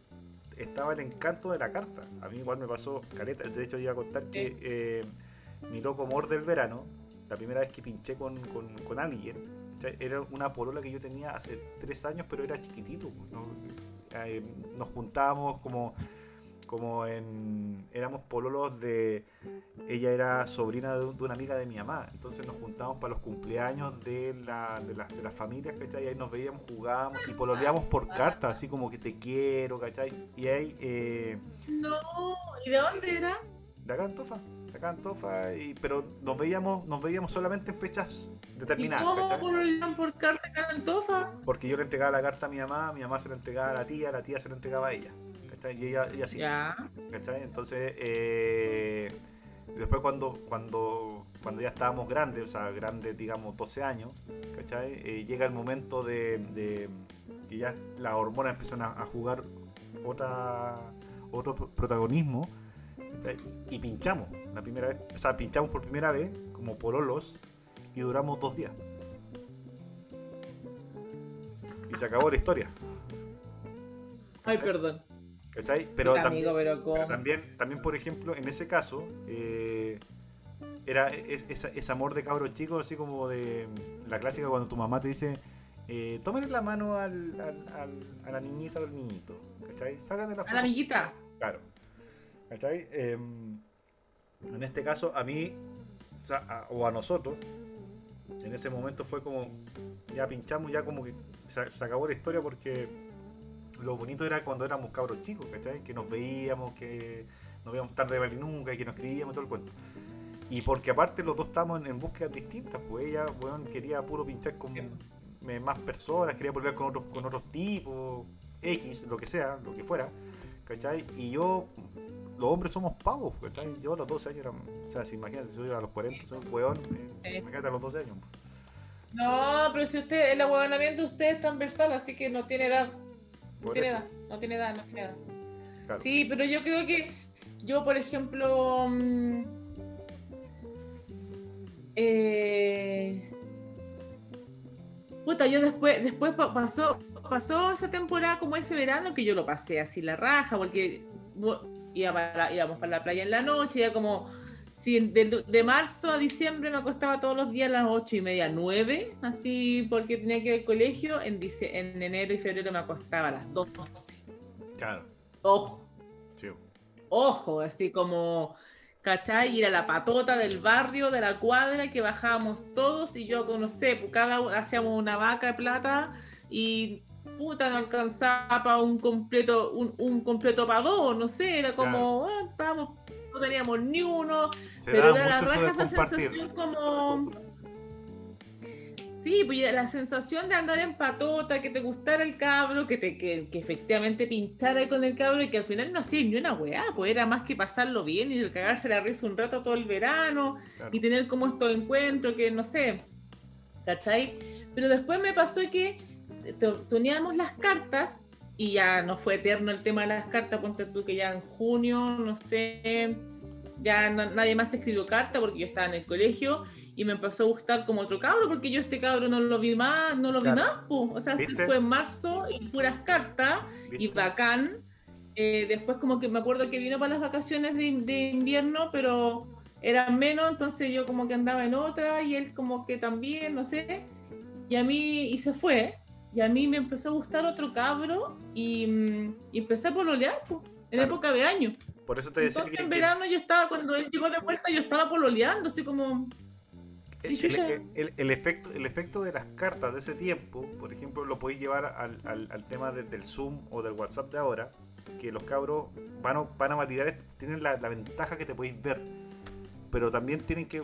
estaba el encanto de la carta. A mí igual me pasó caleta. De hecho, iba a contar que eh, mi loco amor del verano, la primera vez que pinché con, con, con alguien, ¿cachai? era una polola que yo tenía hace tres años, pero era chiquitito. ¿no? Eh, nos juntábamos como como en éramos pololos de ella era sobrina de, un- de una amiga de mi mamá entonces nos juntábamos para los cumpleaños de la de, las- de las familias ¿cachai? y ahí nos veíamos jugábamos y pololeamos por carta así como que te quiero ¿cachai? y ahí eh, No, ¿y de dónde era? de acá en Tofa de acá en Tofa y, pero nos veíamos nos veíamos solamente en fechas ¿Y determinadas cómo ¿cachai? por carta acá Antofa? porque yo le entregaba la carta a mi mamá mi mamá se la entregaba a la tía la tía se la entregaba a ella ¿cachai? y ella, ella sí Ya. ¿Cachai? Entonces, eh, después cuando, cuando cuando ya estábamos grandes, o sea, grandes, digamos, 12 años, ¿cachai? Eh, llega el momento de, de que ya las hormonas empiezan a, a jugar otra, otro pro- protagonismo, ¿cachai? Y pinchamos la primera vez, o sea, pinchamos por primera vez, como pololos, y duramos dos días. Y se acabó la historia, Ay, perdón. ¿Cachai? Pero amigo, pero también, también, por ejemplo, en ese caso, eh, era es- ese amor de cabros chicos, así como de la clásica cuando tu mamá te dice, eh, tómale la mano al, al- al- a la niñita o al niñito, ¿cachai? De la A la foto. amiguita. Claro. ¿Cachai? Em, en este caso, a mí, o, sea, a, o a nosotros, en ese momento fue como, ya pinchamos, ya como que se, se acabó la historia porque lo bonito era cuando éramos cabros chicos, ¿cachai? Que nos veíamos, que nos veíamos tarde de valer nunca y que nos escribíamos todo el cuento. Y porque aparte los dos estábamos en, en búsquedas distintas, pues ella, weón, quería puro pinchar con más personas, quería volver con otros, con otros tipos, X, lo que sea, lo que fuera, ¿cachai? Y yo, los hombres somos pavos, ¿cachai? Yo a los 12 años era, o sea, si imagínate, si soy a los 40, soy un weón, eh, imagínate a los 12 años. No, pero si usted, el ahueonamiento de usted es transversal, así que no tiene edad. No tiene edad, no tiene edad, no tiene edad. claro. Sí, pero yo creo que yo, por ejemplo, mm, eh, puta, yo después, después pa- pasó, pasó esa temporada como ese verano que yo lo pasé así la raja, porque iba para- íbamos para la playa en la noche, ya como de, de marzo a diciembre me acostaba todos los días a las ocho y media, nueve, así porque tenía que ir al colegio, en, en enero y febrero me acostaba a las 12. Claro, Ojo sí. ojo, así como, ¿cachai? Ir a la patota del barrio, de la cuadra, que bajábamos todos y yo, no sé, cada uno hacíamos una vaca de plata y puta, no alcanzaba para un completo, un, un completo para dos, no sé, era como, ah, estábamos, no teníamos ni uno, Se pero era la raja esa sensación como... Sí, pues la sensación de andar en patota, que te gustara el cabro, que te que, que efectivamente pinchara con el cabro y que al final no hacía ni una weá, pues era más que pasarlo bien y cagarse la risa un rato todo el verano Claro. y tener como estos encuentros que no sé, ¿cachai? Pero después me pasó que te- teníamos las cartas y ya no fue eterno el tema de las cartas, ponte tú que ya en junio, no sé, ya no- nadie más escribió carta porque yo estaba en el colegio y me empezó a gustar como otro cabro porque yo este cabro no lo vi más, no lo vi Claro. más, po. o sea, fue en marzo y puras cartas y bacán. Eh, después como que me acuerdo que vino para las vacaciones de, de invierno, pero eran menos, entonces yo como que andaba en otra y él como que también, no sé. Y a mí, y se fue, y a mí me empezó a gustar otro cabro y, mm, y empecé a pololear, po, en Claro. época de año. Por eso te decía Entonces que, en que verano yo estaba, cuando él llegó de vuelta, yo estaba pololeando, así como... el, el- ya- el- el- el efecto, el efecto de las cartas de ese tiempo, por ejemplo, lo podéis llevar al, al- al tema de- del Zoom o del WhatsApp de ahora, que los cabros van a, van a validar, tienen la, la ventaja que te podéis ver, pero también tienen que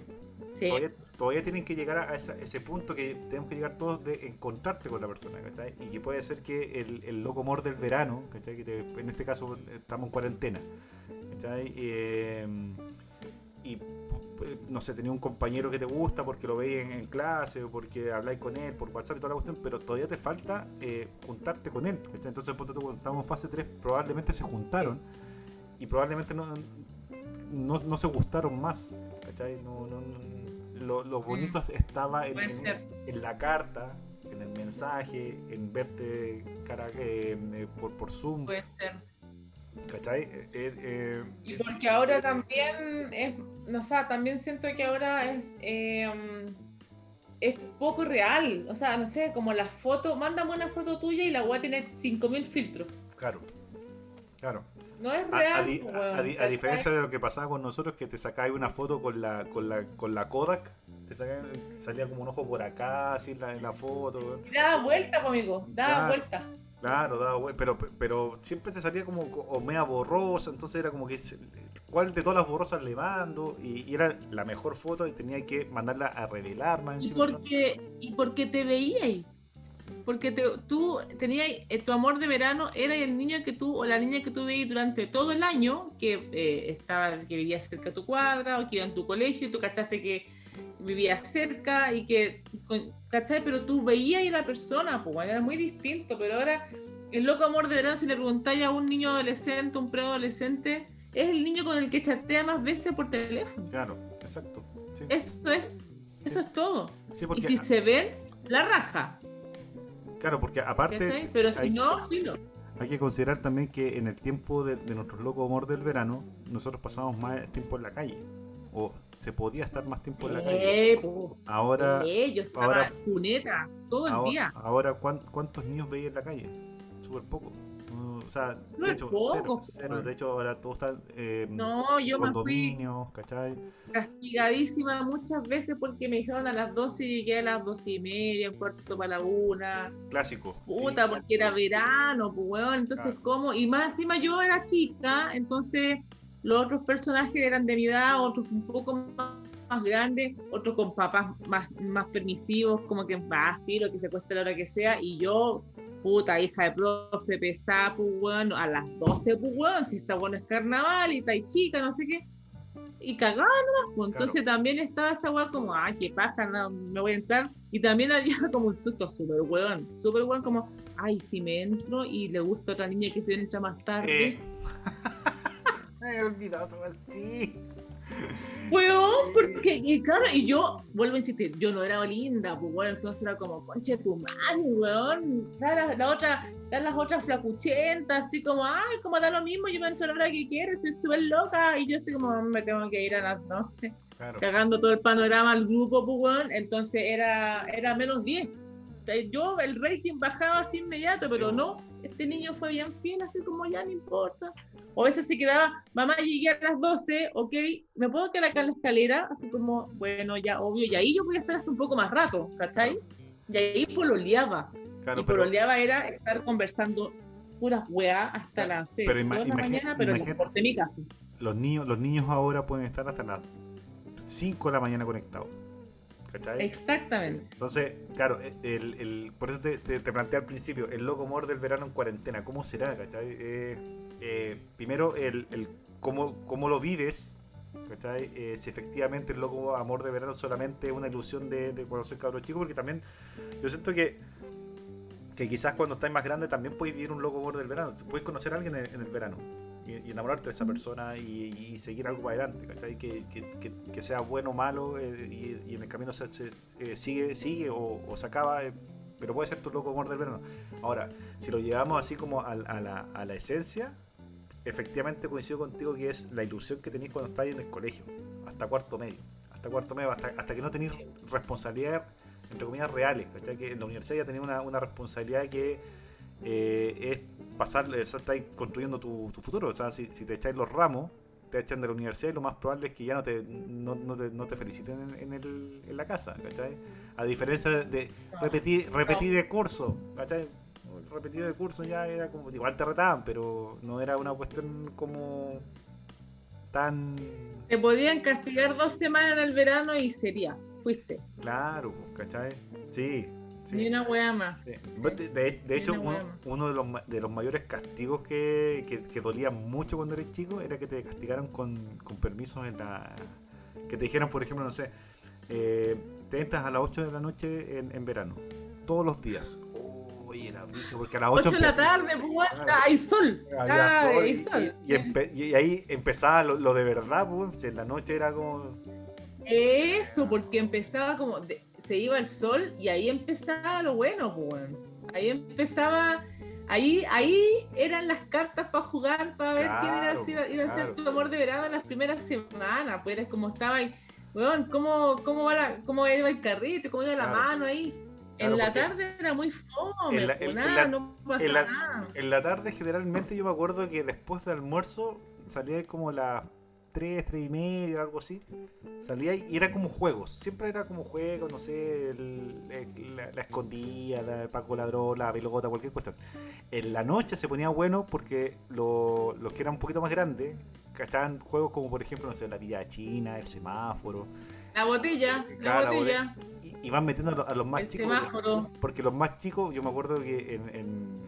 Sí. todavía, todavía tienen que llegar a ese punto que tenemos que llegar todos de encontrarte con la persona, ¿cachai? Y que puede ser que el, el loco amor del verano, ¿cachai? Que te- en este caso estamos en cuarentena, ¿cachai? Eh, y pu- no sé, tenía un compañero que te gusta porque lo veis en, clase o porque habláis con él por WhatsApp y toda la cuestión, pero todavía te falta eh, juntarte con él, ¿cachai? Entonces, cuando estamos en fase 3, probablemente se juntaron y probablemente no, no, se gustaron más, ¿cachai? No, no- lo, lo bonito estaba en, la carta, en el mensaje, en verte cara eh, por, por Zoom, Puede ser. ¿cachai? Eh, eh, eh, Y porque ahora también es, no sé, también siento que ahora es es poco real. O sea, no sé, como la foto, mándame una foto tuya y la weá tiene 5000 filtros. claro, claro. No es real. a diferencia de lo que pasaba con nosotros, que te sacabas una foto con la, con la, con la Kodak, te sacaban- salía como un ojo por acá, así en la, en la foto. Daba vuelta, po, amigo, daba vuelta. Claro, daba vuel- pero, pero siempre te salía como co- o media borrosa, entonces era como que cuál de todas las borrosas le mando y, y era la mejor foto y tenía que mandarla a revelar más Y encima. porque, y porque te veíais. Porque te- tú tenías, eh, tu amor de verano era el niño que tú o la niña que tú veías durante todo el año, que eh, estaba, que vivía cerca de tu cuadra o que iba en tu colegio y tú cachaste que vivía cerca y que, ¿cachai? Pero tú veías a la persona, pues, era muy distinto, pero ahora el loco amor de verano, si le preguntáis a un niño adolescente, un preadolescente, es el niño con el que chatea más veces por teléfono. Claro, exacto. Sí, Eso es, eso es todo. Sí, Y si se ven, la raja, claro, porque aparte ¿cachai? Pero si hay- no, filo. hay que considerar también que en el tiempo de, de nuestro loco amor del verano, nosotros pasamos más tiempo en la calle. O se podía estar más tiempo en la calle. Eh, po. Ahora, yo estaba ahora- cuneta todo el ahora, día. ahora, ¿cuán- ¿cuántos niños veis en la calle? Súper poco. No, o sea, de Súper hecho, poco, cero, po, cero. De hecho, ahora todos están eh, No, yo me fui condominios, ¿cachai? castigadísima muchas veces porque me dijeron a las 12 y llegué a las 12 y media, un cuarto para la una. Clásico. sí. Puta, porque era verano, pues weón. Entonces, Claro. ¿cómo? Y más encima yo era chica, entonces los otros personajes eran de mi edad, otros un poco más, más grandes, otros con papás más, más permisivos, como que va, lo que se cueste la hora que sea, y yo, puta, hija de profe, pesada, pues weón, a las 12, pues weón, si está bueno es carnaval y está chica, no sé qué. Y cagada nomás, pues entonces también estaba esa weá como, ay, qué paja, no, me voy a entrar. Y también había como un susto súper weón, súper weón, como, ay, si me entro y le gusta a otra niña que se entra más tarde. Eh. Me olvidado así. Weón, porque, y claro, y yo, vuelvo a insistir, yo no era linda, pues bueno, entonces era como, conche tu madre, weón, da la, la otra, da las otras flacuchentas, así como, ay, como da lo mismo, yo me entro la hora que quiero, soy súper loca, y yo así como, me tengo que ir a las 12, Claro. cagando todo el panorama al grupo, pues weón, entonces era, era menos 10. O sea, Yo, el rating bajaba así inmediato, pero Sí. no, este niño fue bien fiel, así como ya no importa. O a veces se quedaba, mamá, llegué a las 12, ok, ¿me puedo quedar acá en la escalera? Así como, bueno, ya, obvio, y ahí yo voy a estar hasta un poco más rato, ¿cachai? Y ahí pololeaba. Claro, y pero, pololeaba era estar conversando puras weá hasta las 6 pero de la mañana, pero en mi casa. los niños, los niños ahora pueden estar hasta las 5 de la mañana conectados. ¿Cachai? Exactamente. Entonces, claro, el, el- por eso te, te, te planteé al principio, el loco amor del verano en cuarentena, ¿cómo será? ¿Cachai? Eh, eh, primero, el, el cómo, cómo lo vives, ¿cachai? Eh, si efectivamente el loco amor de verano solamente es una ilusión de, de cuando soy cabro chico, porque también yo siento que, que quizás cuando estás más grande también puedes vivir un loco amor del verano, puedes conocer a alguien en, en el verano. Y, enamorarte de esa persona y, seguir algo adelante, ¿cachai? Que, que, que, sea bueno o malo eh, y, en el camino se, eh, sigue, sigue o, se acaba, eh, pero puede ser tu loco amor del verano. Ahora, si lo llevamos así como al- a, la, a la esencia, efectivamente coincido contigo que es la ilusión que tenéis cuando estáis en el colegio, hasta cuarto medio, hasta cuarto medio, hasta, hasta que no tenéis responsabilidades, entre comillas, reales, ¿cachai? Que en la universidad ya tenéis una, una responsabilidad que es pasar, o sea, estáis construyendo tu, tu futuro, o sea, si, si te echáis los ramos, te echan de la universidad y lo más probable es que ya no te, no, no te, no te feliciten en, en el- en la casa, ¿cachai? A diferencia de, repetir, repetir de curso, ¿cachai? El repetido de curso ya era como, igual te retaban, pero no era una cuestión como tan Te podían castigar dos semanas en el verano y sería, fuiste. claro, ¿cachai? Sí, sí. Ni una weá más. Sí. De, de- de hecho, uno, de, los, de los mayores castigos que, que, que dolía mucho cuando eres chico era que te castigaran con, con permisos en la. Que te dijeran, por ejemplo, no sé, eh, te entras a las 8 de la noche en, en verano, todos los días. Uy, era brígido, porque a las 8 8 de la tarde, pues, hay sol. Había Ah, sol, hay y, sol. y- y empe- y ahí empezaba lo, lo de verdad, pues, en la noche era como. Eso, porque empezaba como, de- se iba el sol y ahí empezaba lo bueno, pues. Ahí empezaba, ahí, ahí eran las cartas para jugar, para ver quién era, si iba, iba a ser tu amor de verano en las primeras semanas, pues eres como estaba ahí, weón, cómo, cómo, va la, cómo iba el carrito, cómo iba la Claro. mano ahí. Claro, en la tarde era muy fome, en la- pues, en- nada, en la- no pasaba en la- nada. En la tarde generalmente yo me acuerdo que después del almuerzo salía como las 3, 3 y media, algo así. Salía y era como juegos. Siempre era como juegos, no sé, el- el- la, la escondida, la el Paco Ladrón, la pelota, cualquier cuestión. En la noche se ponía bueno porque lo- los que eran un poquito más grandes cachaban juegos como por ejemplo, no sé, la villa china, el semáforo. La botella, la Claro, la botella, Y, y van metiendo a los, a los más el chicos. semáforo. Porque los más chicos, yo me acuerdo que en, en-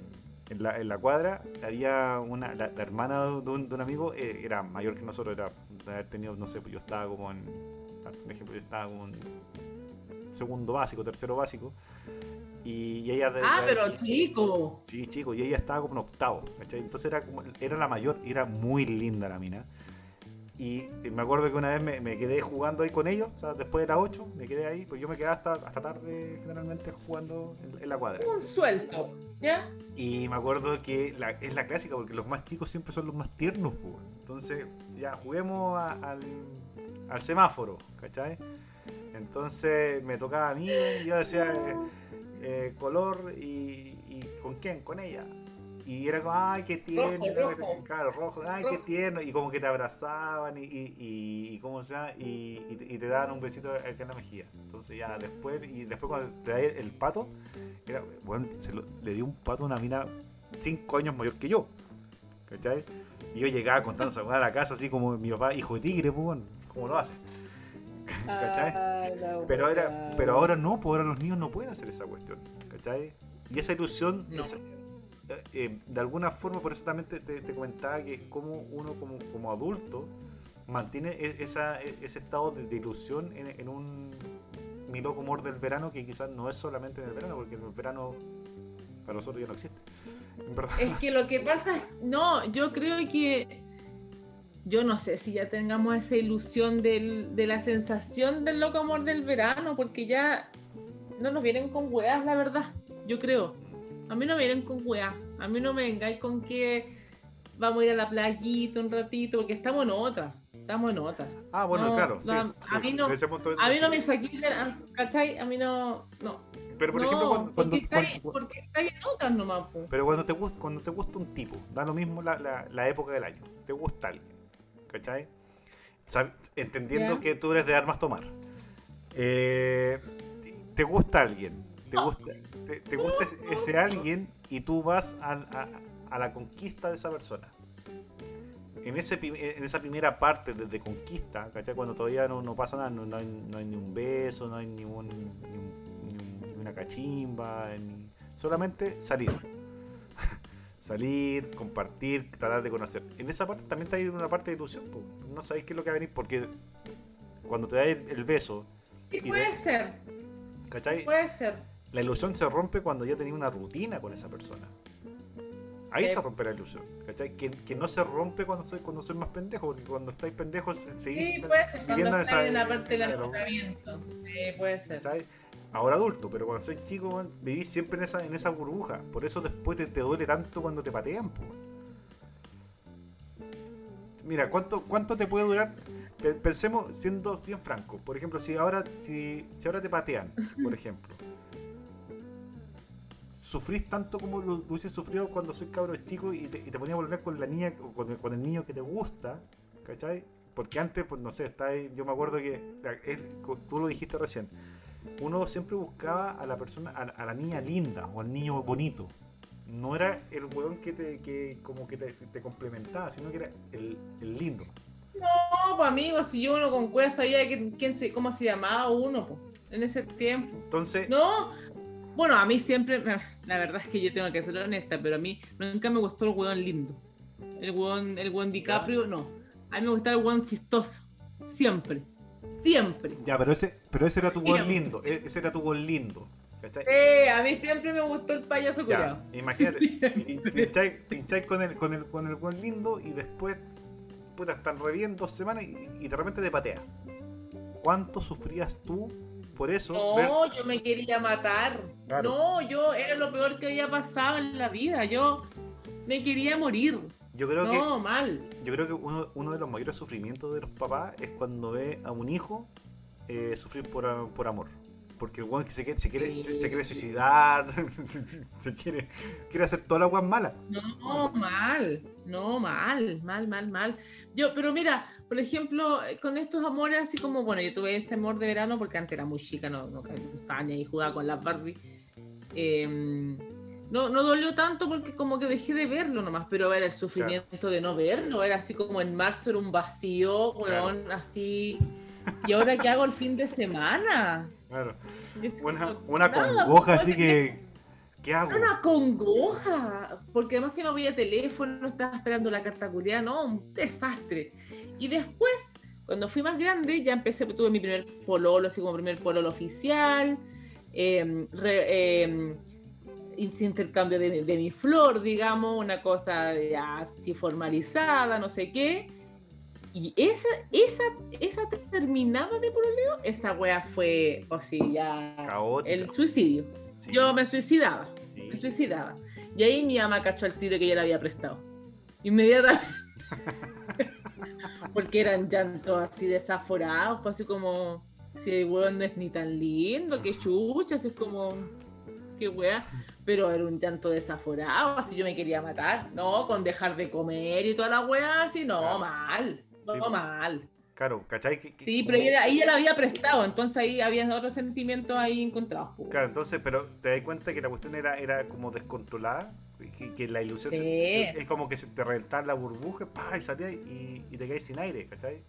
en la, en la cuadra había una, la, la hermana de un, de un amigo, eh, era mayor que nosotros, era de haber tenido, no sé, pues yo estaba como en, por ejemplo, yo estaba como en segundo básico, tercero básico, y, y ella... de- Ah, de- pero chico. Sí, chico, y ella estaba como en octavo, ¿cachai? Entonces era como, era la mayor, y era muy linda la mina. Y me acuerdo que una vez me, me quedé jugando ahí con ellos, o sea, después de las 8, me quedé ahí, pues yo me quedaba hasta, hasta tarde generalmente jugando en, en la cuadra. Un suelto. ¿Ya? Y me acuerdo que la- es la clásica, porque los más chicos siempre son los más tiernos, pues. Entonces, ya, juguemos a- al, al semáforo, ¿cachai? Entonces me tocaba a mí, y yo decía eh, eh, color y, y ¿con quién? Con ella. Y era como, ay, qué tierno, rojo. claro, rojo, ay, qué Rojo. tierno, y como que te abrazaban y, y, y, y ¿cómo se llama? Y, y te- y te daban un besito acá en la mejilla. Entonces ya después, y después cuando te da el pato, era, bueno, se lo- le dio un pato a una mina cinco años mayor que yo. ¿Cachai? Y yo llegaba contando a la casa así como mi papá, hijo de tigre, pues, ¿cómo lo hace? ¿Cachai? La Pero, era, pero ahora no, pues ahora los niños no pueden hacer esa cuestión. ¿Cachai? Y esa ilusión, No. esa- eh, de alguna forma, por eso también te, comentaba que como uno como, como adulto mantiene e- esa, e- ese estado de, ilusión en, un mi loco amor del verano que quizás no es solamente en el verano, porque en el verano para nosotros ya no existe. Es que lo que pasa es, no, yo creo que, yo no sé si ya tengamos esa ilusión del- de la sensación del loco amor del verano, porque ya no nos vienen con weas, la verdad, yo creo. A mí no me vienen con weas, a mí no me vengáis con que vamos a ir a la playita un ratito, porque estamos en otra, estamos en otra. Ah, bueno, No, claro. sí, a sí, mí no- A mí no me saqué, de la- ¿cachai? A mí no, no. Pero por no, ejemplo, cuando, cuando- porque, estáis, cuando- porque estáis en otras nomás. Pero cuando te, gusta, cuando te gusta un tipo, da lo mismo la, la- la época del año, te gusta alguien, ¿cachai? Sab- Entendiendo que tú eres de armas tomar. Eh, te gusta alguien, te gusta, te, te gusta ese, alguien y tú vas a, a la conquista de esa persona. En, ese, en esa primera parte de, de conquista, ¿cachai? Cuando todavía no, no pasa nada, no, no hay, no hay ni un beso, no hay ni, un- ni un- ni un- ni una cachimba, ni- solamente salir. salir, compartir, tratar de conocer. En esa parte también está ahí una parte de ilusión, po. no sabéis qué es lo que va a venir, porque cuando te da el, el beso, Y puede de- ser, ¿cachai? puede ser. La ilusión se rompe cuando ya tenía una rutina con esa persona. Ahí Eh. se rompe la ilusión, ¿cachai? Que, que no se rompe cuando soy, cuando soy más pendejo, porque cuando estáis pendejos se- seguís Sí, puede ser, viviendo cuando en está esa- en la parte del claro. enamoramiento. Sí, puede ser. ¿cachai? Ahora adulto, pero cuando soy chico, vivís siempre en esa, en esa burbuja. Por eso después te, te duele tanto cuando te patean, po. Mira, ¿cuánto, ¿cuánto te puede durar? Pe- Pensemos siendo bien franco. Por ejemplo, si ahora, si, si ahora te patean, por ejemplo. ¿Sufrís tanto como lo, lo hubieses sufrido cuando soy cabro chico y te, y te ponías a volver con la niña o con el, con el niño que te gusta? ¿Cachai? Porque antes, pues no sé, está ahí, yo me acuerdo que él- tú lo dijiste recién. Uno siempre buscaba a la persona, a, a la niña linda o al niño bonito. No era el weón que te, que como que te, te complementaba, sino que era el, el lindo. No, pues amigo, si yo uno con cueva sabía que- quién se, cómo se llamaba uno, pues, en ese tiempo. Entonces, No, bueno, a mí siempre, la verdad es que yo tengo que ser honesta, pero a mí nunca me gustó el hueón lindo. El hueón, el hueón DiCaprio, no. A mí me gustaba el hueón chistoso. Siempre. Siempre. ya, pero ese, pero ese era tu Siempre. lindo. e- Ese era tu gol lindo. ¿cachai? Eh, a mí siempre me gustó el payaso Ya, curado. imagínate, pin- pincháis, pincháis con el, con el, con el buen lindo y después, puta, están re bien dos semanas y, y de repente te patea. ¿Cuánto sufrías tú por eso? No, versus- yo me quería matar. Claro. No, yo era lo peor que había pasado en la vida. Yo me quería morir. yo creo que No, mal. Yo creo que uno, uno de los mayores sufrimientos de los papás es cuando ve a un hijo eh, sufrir por, por amor. Porque el weón que se quiere, se quiere, se, se quiere suicidar, se quiere, quiere hacer todas las weas malas. No, mal, no, mal, mal, mal, mal. Yo, pero mira, por ejemplo, con estos amores así como, bueno, yo tuve ese amor de verano porque antes era muy chica, no, no estaba ni ahí jugaba con las Barbie. Eh, no, no dolió tanto porque como que dejé de verlo nomás, pero era el sufrimiento de no verlo, era así como en marzo era un vacío, weón, así. ¿Y ahora qué hago el fin de semana? Claro. Una, congoja pues, así que, ¿Qué hago? Una congoja, porque además que no había teléfono, estaba esperando la carta culiada, no, un desastre. Y después, cuando fui más grande, ya empecé, tuve mi primer pololo, así como primer pololo oficial, eh, re- eh, intercambio de, de mi flor, digamos, una cosa ya así formalizada, no sé qué. Y esa, esa, esa terminada de pololeo, esa wea fue, o sí, ya, Caótica. el suicidio. Sí, Yo me suicidaba sí. me suicidaba. Y ahí mi ama cachó al tiro que yo le había prestado. Inmediatamente. Porque eran llantos así desaforados, pues así como, si el weón no es ni tan lindo, que chucha, así es como, qué wea. Pero era un llanto desaforado, así yo me quería matar, ¿no? Con dejar de comer y toda la wea, así, no, Claro. mal, Sí, mal. Claro, ¿cachai? Sí, pero ella- ahí ya la había prestado, entonces ahí había otros sentimientos ahí encontrados. Claro, entonces, pero te das cuenta que la cuestión era, era como descontrolada, que, que la ilusión se- es como que se te reventaba la burbuja, pa, y salía y, y te caes sin aire, ¿cachai?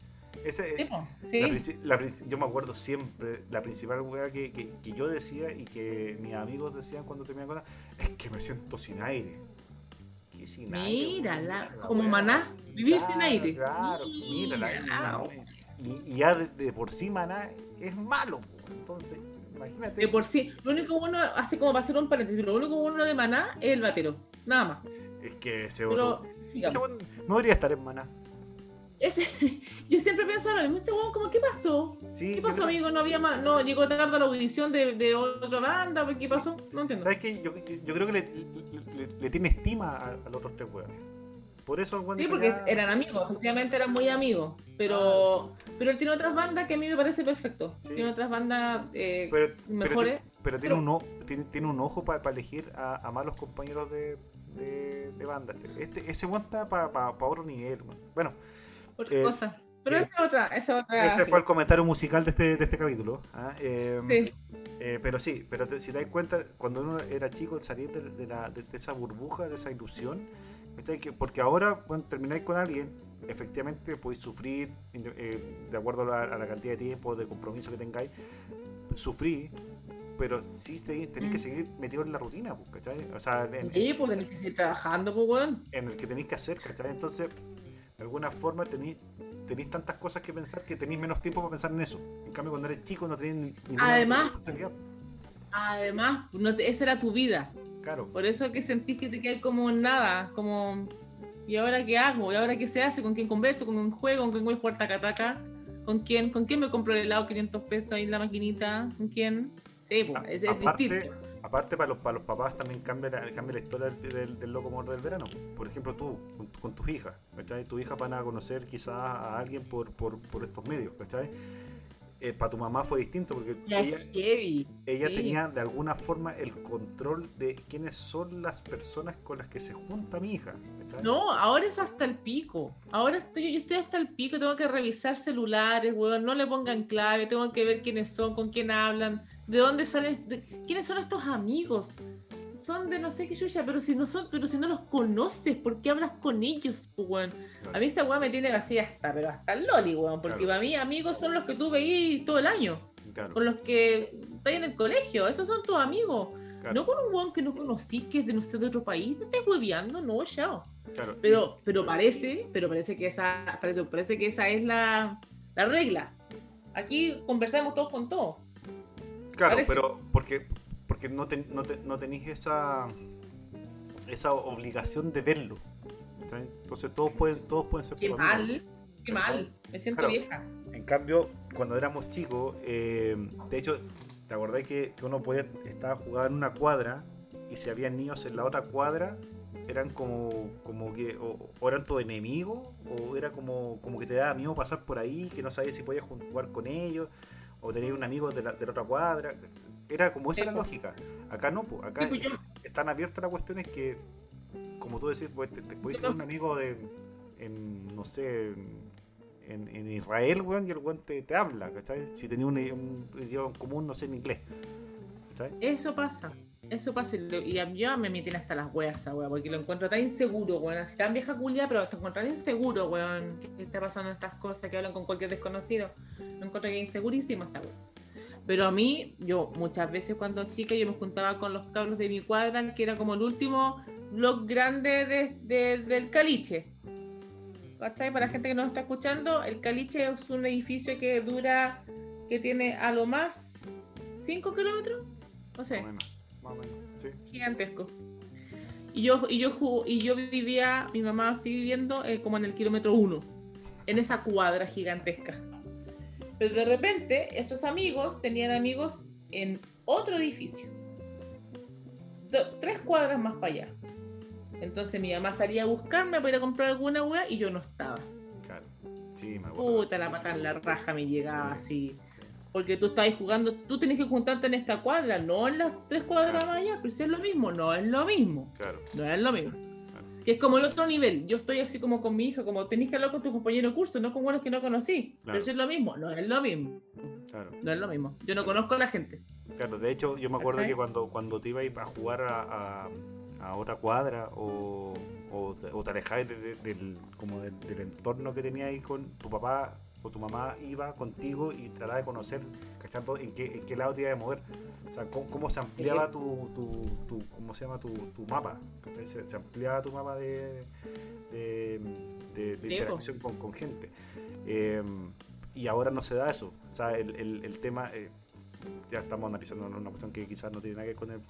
Ese, Sí, la la yo me acuerdo siempre, la principal weá que, que, que yo decía y que mis amigos decían cuando terminaban cosas, es que me siento sin aire. ¿Qué sin aire? Mira, weón? la- La como maná, vivir sin Claro, aire. Claro, mira, la- Mira. y, y ya de, de por sí maná es malo, entonces, imagínate. De por sí, lo único bueno, así como para hacer un paréntesis, lo único bueno de Maná es el batero, nada más. Es que ese otro- no debería estar en maná. Ese, yo siempre lo mismo, weón como, ¿qué pasó? Sí, ¿Qué pasó, creo- amigo? No había más, no, llegó tarde a la audición de, de otra banda, ¿qué Sí. pasó? No entiendo. ¿Sabes qué? Yo- yo creo que le, le- tiene estima a, a los otros tres weones. Por eso Sí, porque ya- eran amigos, efectivamente eran muy amigos, pero, pero él tiene otras bandas que a mí me parece perfecto. Sí. Tiene otras bandas eh, Pero, mejores. pero tiene, un, o- tiene, tiene un ojo para elegir a, a malos compañeros de, de, de banda. Este, ese está para otro nivel. Bueno, otra eh, cosa. Pero eh, esa es otra, esa es otra. ese sí. fue el comentario musical de este, de este capítulo. ¿ah? Eh, Sí. Eh, pero sí, pero te- si te das cuenta, cuando uno era chico, salir de, de la- de- esa burbuja, de esa ilusión, porque ahora, cuando termináis con alguien, efectivamente podéis sufrir, eh, de acuerdo a la, a la cantidad de tiempo, de compromiso que tengáis, sufrir, pero sí te- tenéis que Mm. seguir metido en la rutina, pues, ¿cachai? O sea, en, Sí, pues tenés que seguir trabajando, pues weón. en el que tenéis que hacer, ¿cachai? Entonces, de alguna forma tenéis tenéis tantas cosas que pensar que tenéis menos tiempo para pensar en eso. En cambio, cuando eres chico no tenéis ni- ninguna Además- responsabilidad. Además, no te- esa era tu vida. Claro. Por eso que sentís que te quedas como en nada, como ¿y ahora qué hago? ¿Y ahora qué se hace? ¿Con quién converso? ¿Con quién juego? ¿Con quién voy a jugar tacataca? ¿Con quién? ¿Con quién me compro el helado 500 pesos ahí en la maquinita? ¿Con quién? Sí, pues, A- es aparte, distinto. Aparte para los, para los papás también cambia la, cambia la historia del, del, del loco muerto del verano. Por ejemplo, tú, con, con tus hijas, ¿cachai? Tus hijas van a conocer quizás a alguien por, por, por estos medios, ¿cachai? Eh, para tu mamá fue distinto porque Ya ella, heavy. ella sí. tenía de alguna forma el control de quiénes son las personas con las que se junta mi hija. ¿cachai? No, ahora es hasta el pico. Ahora estoy, yo estoy hasta el pico, tengo que revisar celulares, weón, no le pongan clave, tengo que ver quiénes son, con quién hablan, de dónde salen, de- quiénes son estos amigos. Son de no sé qué chucha, pero si no son, pero si no los conoces, ¿por qué hablas con ellos, weón? A mí esa weá me tiene así hasta, pero hasta el loli, weón, porque Claro. para mí amigos son los que tú veís todo el año, Claro, con los que estás en el colegio, esos son tus amigos. claro, No con un weón que no conocís, que es de no sé, de otro país, te estás hueveando, no, chao. claro. Pero, pero parece, pero parece que esa, parece, parece que esa es la, la regla. Aquí conversamos todos con todos. Claro, Parece. pero porque, porque no, ten- no, te- no tenéis esa, esa obligación de verlo. Entonces todos pueden, todos pueden ser Qué amigos. mal, qué mal. Me siento Claro. vieja. En cambio, cuando éramos chicos, eh, de hecho, ¿te acordás que, que uno podía estaba jugando en una cuadra y si había niños en la otra cuadra eran como, como que o, o eran tu enemigo o era como, como que te daba miedo pasar por ahí, que no sabías si podías jugar con ellos o tener un amigo de la, de la otra cuadra. Era como esa Sí, la po. lógica. Acá no, pues, acá Sí, pues yo- están abiertas las cuestiones que, como tú decís, pues, te, te puedes tener un amigo de, en, no sé, en, en Israel, weón, y el weón te, te habla, ¿cachai? Si tenía un, un idioma común, no sé, en inglés. ¿cachai? Eso pasa. Eso pasa. Y a mí me meten hasta las weas, esa porque lo encuentro tan inseguro, weón. Así tan vieja culia, pero te encuentro tan inseguro, weón. Que está pasando estas cosas, que hablan con cualquier desconocido. Lo encuentro que es insegurísimo esta wea. Pero a mí, yo muchas veces cuando chica, yo me juntaba con los cabros de mi cuadra, que era como el último blog grande de- de- del Caliche. ¿Cachai? Para la gente que nos está escuchando, el Caliche es un edificio que dura, que tiene a lo más 5 kilómetros, no sé, Más o menos, más o menos, sí. gigantesco. Y yo, y yo, y yo vivía, mi mamá sigue viviendo eh, como en el kilómetro 1, en esa cuadra gigantesca. Pero de repente, esos amigos tenían amigos en otro edificio, do- tres cuadras más para allá. Entonces mi mamá salía a buscarme para ir a comprar alguna hueá y yo no estaba. Claro. Sí, me acuerdo. Puta, la patada en la raja me llegaba así. Porque tú estabas jugando, tú tenés que juntarte en esta cuadra, no en las tres cuadras más allá, pero si es lo mismo, no es lo mismo. Claro. No es lo mismo. Que es como el otro nivel. Yo estoy así como con mi hija, como tenés que hablar con tu compañero de curso, no con buenos que no conocí. Claro. Pero si es lo mismo, no es lo mismo. Claro. No es lo mismo. Yo no conozco a la gente. Claro, de hecho, yo me acuerdo que cuando, cuando te ibas a jugar a, a- a otra cuadra o, o, te- o te alejabas de- de- del, como del, del entorno que tenías ahí con tu papá o tu mamá iba contigo y trataba de conocer, cachando en qué, en qué lado te iba a mover. O sea, cómo, cómo se ampliaba tu, tu, tu- ¿cómo se llama? Tu, tu mapa. Se, se ampliaba tu mapa de, de, de- de po. interacción con, con gente. Eh, y ahora no se da eso. O sea, el, el, el tema... eh, ya estamos analizando una cuestión que quizás no tiene nada que ver con el,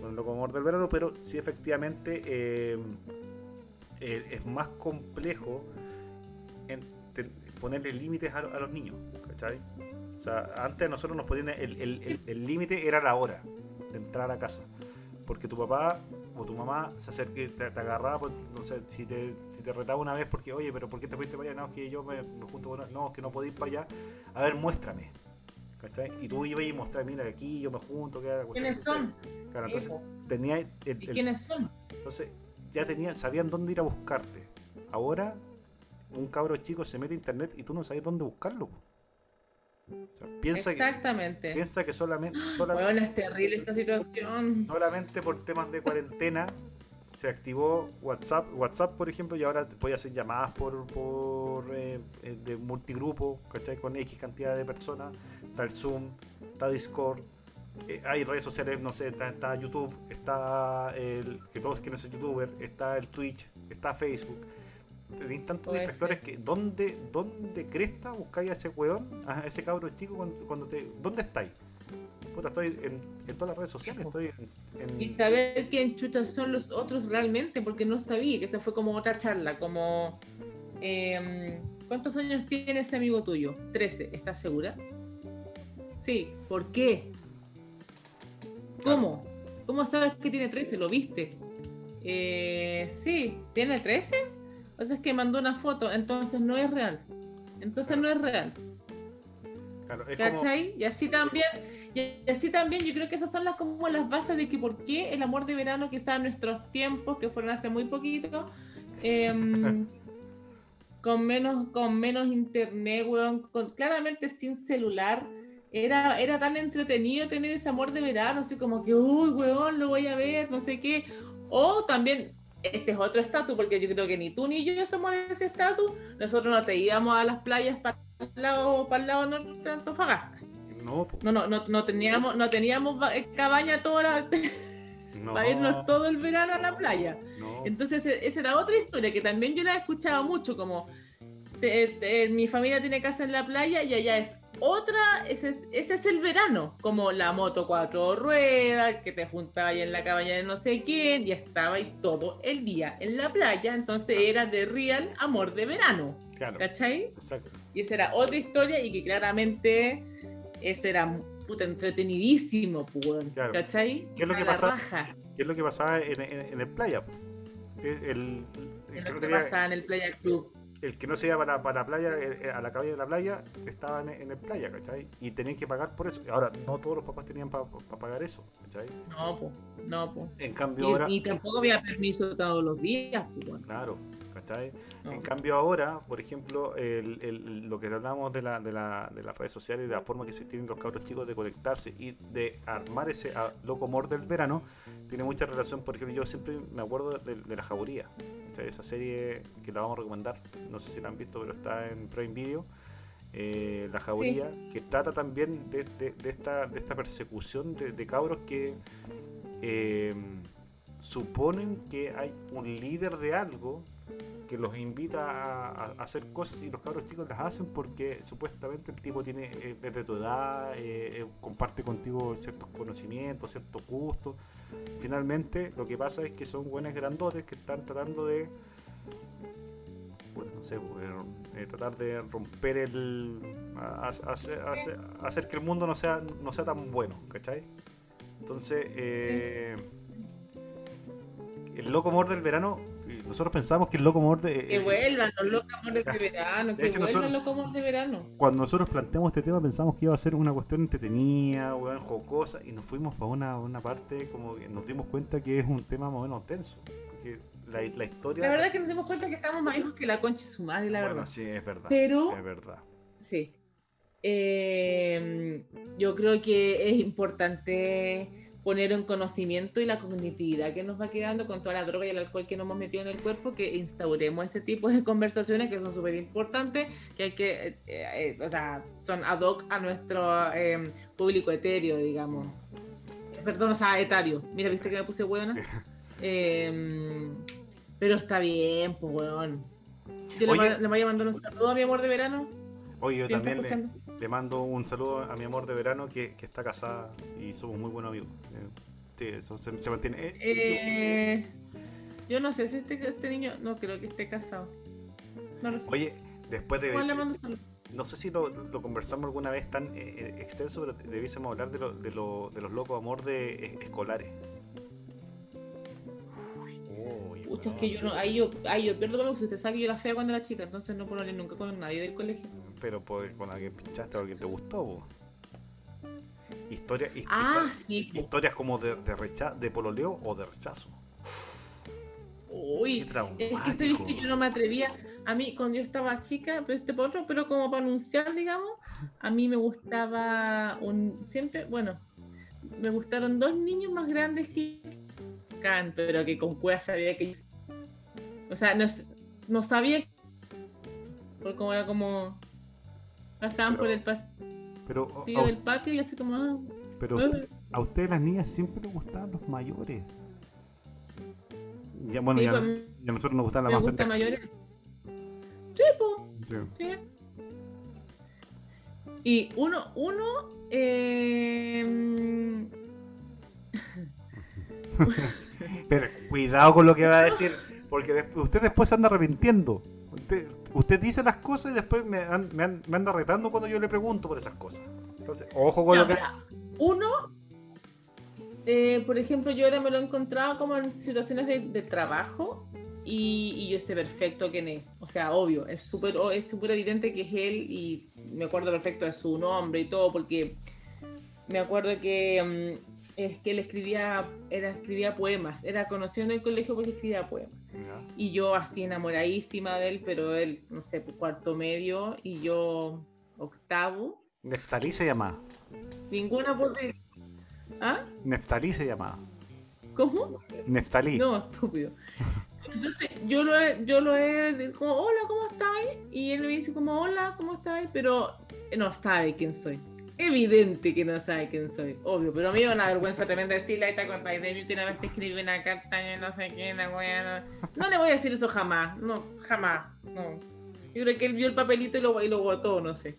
con el loco amor del verano, pero sí efectivamente eh, eh, es más complejo en ponerle límites a, a los niños, ¿cachai? O sea, antes a nosotros nos ponían el el- el- el límite era la hora de entrar a casa, porque tu papá o tu mamá se acerque, te, te agarraba, pues, no sé, si te, si te retaba una vez porque, oye, pero ¿por qué te fuiste para allá? No, es que yo me, me junto con... No, es que no podía ir para allá. A ver, muéstrame. ¿Cachai? Y tú ibas y mostrar, mira, aquí yo me junto, que ¿Quiénes son? Claro, entonces tenía el- ¿Y quiénes son? entonces ya tenían, sabían dónde ir a buscarte. Ahora un cabro chico se mete a internet y tú no sabes dónde buscarlo. po. O sea, piensa que Exactamente. piensa que solamente Bueno, solamente, es terrible esta situación. solamente por temas de cuarentena se activó WhatsApp, WhatsApp por ejemplo, y ahora te puedes hacer llamadas por, por eh, eh, de multigrupo, ¿cachai? Con X cantidad de personas, está el Zoom, está Discord, eh, hay redes sociales, no sé, está, está YouTube, está el que todos quieren ser youtuber, está el Twitch, está Facebook. Tenéis tantos Puede distractores que ¿dónde, ¿dónde cresta buscáis a ese weón, a ese cabro chico cuando, cuando te. ¿Dónde estáis? Puta, estoy en, en todas las redes sociales, estoy en, en- Y saber quién chutas son los otros realmente, porque no sabía que esa fue como otra charla, como... em, ¿Cuántos años tiene ese amigo tuyo? 13, ¿estás segura? Sí, ¿por qué? ¿Cómo? ¿Cómo sabes que tiene 13? ¿Lo viste? Eh, sí, ¿tiene 13? O sea, es que mandó una foto, entonces no es real. Entonces no es real. claro, es como- ¿Cachai? Y así también, y así también yo creo que esas son las como las bases de que por qué el amor de verano que está en nuestros tiempos, que fueron hace muy poquito, em, con menos, con menos internet, weón, con, claramente sin celular, era, era tan entretenido tener ese amor de verano, así como que, uy, weón, lo voy a ver, no sé qué. O también, este es otro estatus, porque yo creo que ni tú ni yo somos de ese estatus, nosotros no te íbamos a las playas para el lado, para el lado norte de Antofagasta. No, No, no, no, no teníamos, no teníamos eh, cabaña toda la- no, para irnos todo el verano a la playa. no. Entonces, e- esa era otra historia que también yo la he escuchado mucho, como te- te- mi familia tiene casa en la playa y allá es otra, ese es, ese es el verano, como la moto cuatro ruedas, que te juntaba ahí en la cabaña de no sé quién, y estaba ahí todo el día en la playa, entonces era de real amor de verano, Claro, ¿cachai? exacto. Y esa era otra historia y que claramente ese era puta entretenidísimo, pues, Claro. ¿cachai? ¿Qué es lo que la pasa? raja, ¿Qué es lo que pasaba en, en, en el playa? El, el- lo que tenía- pasaba en el Playa Club. El que no se iba para, para la playa, eh, a la cabaña de la playa, estaba en, en el playa, ¿cachai? Y tenían que pagar por eso. Ahora, no todos los papás tenían para pagar eso, ¿cachai? No, pues, no, pues. En cambio ahora... Y, y tampoco había permiso todos los días, pues, weón. Claro, ¿cachai? No. En cambio ahora, por ejemplo, el- el- lo que hablamos de, la, de, la, de las redes sociales y la forma que se tienen los cabros chicos de conectarse y de armar ese ah, loco amor del verano, tiene mucha relación, por ejemplo, yo siempre me acuerdo de, de La ¿cachai? esa serie que la vamos a recomendar, no sé si la han visto, pero está en Prime Video. eh, La Jauría, que trata también de, de- de esta, de esta persecución de, de cabros que eh, suponen que hay un líder de algo que los invita a, hacer cosas y los cabros chicos las hacen porque supuestamente el tipo tiene eh, es de tu edad, eh, eh, comparte contigo ciertos conocimientos, ciertos gustos. Finalmente lo que pasa es que son buenos grandotes que están tratando de bueno, no sé, pues, tratar de romper el. a- a- hacer, hacer- hacer que el mundo no sea, no sea tan bueno, ¿cachai? Entonces, eh, el loco amor del verano, nosotros pensamos que el loco amor de. Que vuelvan los locos amores de verano, De que hecho, vuelvan los locos amores de verano. cuando nosotros planteamos este tema pensamos que iba a ser una cuestión entretenida, weón, jocosa, y nos fuimos para una, una parte como que nos dimos cuenta que es un tema más o menos tenso. Porque la, la historia. La verdad es que nos dimos cuenta que estamos más hijos que la concha y su madre, la bueno, verdad. sí, es verdad. Pero- Es verdad. Sí. Eh, yo creo que es importante poner en conocimiento y la cognitividad que nos va quedando con toda la droga y el alcohol que nos hemos metido en el cuerpo, que instauremos este tipo de conversaciones que son súper importantes, que hay que, eh, eh, o sea, son ad hoc a nuestro eh, público etéreo, digamos. Perdón, o sea, etario. Mira, viste que me puse buena. Eh, pero está bien, pues, weón. Yo le, Oye. ma- le voy a mandar un saludo a mi amor de verano. Oye, yo ¿Quién está también le? Le mando un saludo a mi amor de verano que, que está casada y somos muy buenos amigos. Eh, sí, eso se, se mantiene. Eh, Eh, yo no sé si este, este niño, no creo que esté casado. No lo sé. Oye, después de. Le mando saludos. No sé si lo, lo conversamos alguna vez tan eh, extenso, pero debiésemos hablar de, lo- de, lo- de los locos amor de escolares. Uy, Pucha, es que yo no, ahí yo, ahí yo pierdo con si usted sabe que yo era fea cuando era chica, entonces no puedo hablar nunca con nadie del colegio. Pero pues, con alguien pinchaste o alguien te gustó, po. Historia, his- Ah, sí. historias como de, de, recha- de pololeo o de rechazo. Uy, Qué es que que yo no me atrevía. A mí, cuando yo estaba chica, pero este por otro, pero como para anunciar, digamos, a mí me gustaba un. Siempre, bueno, me gustaron dos niños más grandes que Can, pero que con cueva sabía que. O sea, no, no sabía. Porque como era como. Pasaban Pero- por el pasillo del patio y así como. ah, pero ah. a ustedes las niñas siempre les gustaban los mayores. Ya, bueno, Sí, ya, pues, ya a nosotros nos gustan las más gusta mayores. Sí, po. Sí. Y uno, uno, eh, Pero cuidado con lo que va a decir, porque usted después se anda arrepintiendo. Usted, usted dice las cosas y después me, an- me, an- me anda retando cuando yo le pregunto por esas cosas. Entonces, ojo con no, lo que... uno, eh, por ejemplo, yo ahora me lo he encontrado como en situaciones de, de trabajo y, y yo sé perfecto quién es. O sea, obvio, es súper es súper evidente que es él y me acuerdo perfecto de su nombre y todo porque me acuerdo que mm, es que él escribía, era, escribía poemas, era conocido en el colegio porque escribía poemas. Y yo así enamoradísima de él, pero él, no sé, pues, cuarto medio y yo octavo. Neftalí se llamaba. Ninguna posibilidad. ¿Ah? Neftalí se llamaba. ¿Cómo? Neftalí. No, estúpido. Entonces, yo lo he, yo lo he, como, hola, ¿cómo estáis? Y él me dice como, hola, ¿cómo estáis? Pero no sabe quién soy. Evidente que no sabe quién soy, obvio, pero a mí me da una vergüenza tremenda decirle, ahí te acordáis de mí que una vez te escribí una carta y no sé qué, la wea, no. No le voy a decir eso jamás, no, jamás, no. Yo creo que él vio el papelito y lo, y lo botó, no sé.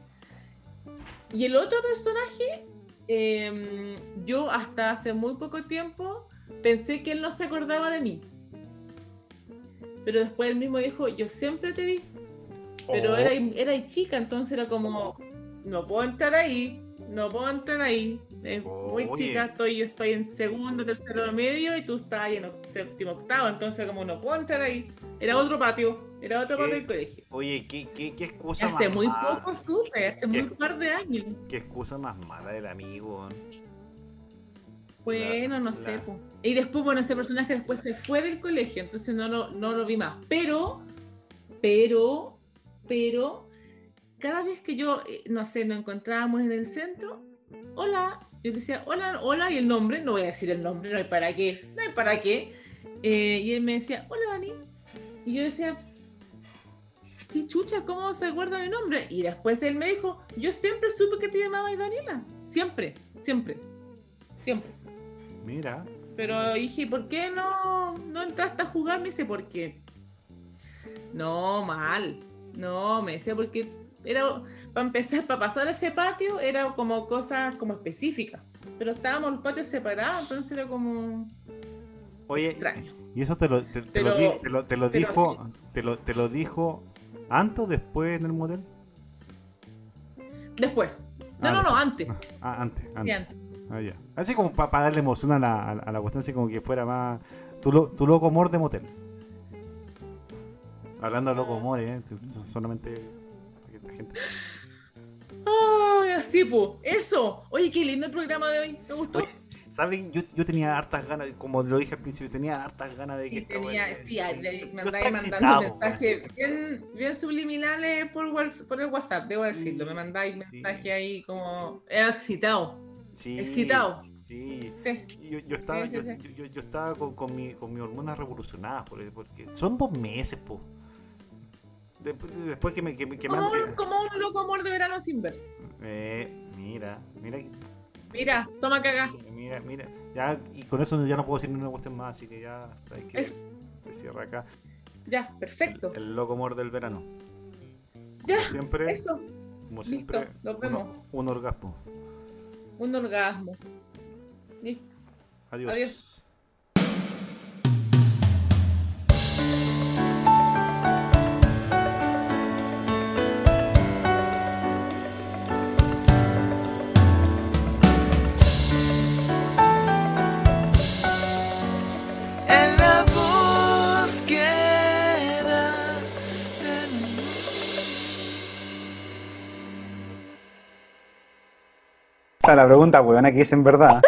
Y el otro personaje, eh, yo hasta hace muy poco tiempo pensé que él no se acordaba de mí. Pero después él mismo dijo, yo siempre te vi, pero Oh, era, era chica, entonces era como, no puedo entrar ahí, no puedo entrar ahí. Es muy chica, estoy, yo estoy en segundo, tercero medio y tú estás ahí en séptimo, octavo, entonces como no puedo entrar ahí. Era otro patio, era otro ¿Qué? patio del colegio. Oye, ¿qué, qué, qué excusa Hace más muy mala? poco supe, hace muy par de años. ¿Qué excusa más mala del amigo? Bueno, no La- sé. po. Y después, bueno, ese personaje después se fue del colegio, entonces no lo, no lo vi más. Pero, pero, pero, cada vez que yo, eh, no sé, nos encontrábamos en el centro, hola, yo decía, hola, hola, y el nombre, no voy a decir el nombre, no hay para qué, no hay para qué. Eh, y él me decía, hola, Dani. Y yo decía, ¿qué chucha? ¿Cómo se acuerda mi nombre? Y después él me dijo, yo siempre supe que te llamabas Daniela. Siempre, siempre, siempre. Mira. Pero dije, ¿por qué no, no entraste a jugar? Me dice, ¿por qué? No, mal. No, me decía, porque era, para empezar, para pasar ese patio, era como cosas como específicas. Pero estábamos los patios separados, entonces era como Oye, extraño. ¿y eso te lo, te, te lo, te lo- te lo pero dijo te lo, te lo dijo antes o después en el motel? Después. No, Ah, no, no, antes. Ah, antes, Sí, antes. antes. Ah, ya. Así como para darle emoción a la, a, la- cuestión, así como que fuera más. Tu, lo- tu loco amor de motel. Hablando de loco amor, ¿eh? Solamente. La gente. Ay, así, pues. Eso. Oye, qué lindo el programa de hoy. Me gustó. Oye, ¿Saben? Yo, yo tenía hartas ganas, como lo dije al principio, tenía hartas ganas de que Sí, esta tenía, sí, le- me estaba mandando mensajes bien, bien subliminales por, whats- por el WhatsApp, debo decirlo. Me mandáis mensajes ahí como eh, excitado. Sí, excitado. Sí. Sí. Yo, yo estaba, sí. yo- yo- yo estaba con, con, mi, con mis hormonas revolucionadas, porque, porque son dos meses, po. Después, que me que, Como un, como un loco amor de verano sin verse. Eh, mira, mira, Mira, toma cagá. mira, mira. Ya, y con eso ya no puedo decir ninguna cuestión más, así que ya, sabes que Es- se cierra acá. Ya, perfecto. El, el loco amor del verano. Ya, Como siempre, eso. como listo, siempre, nos vemos. un orgasmo. Un orgasmo. Listo. Adiós. Adiós. La pregunta, weón, aquí es en verdad.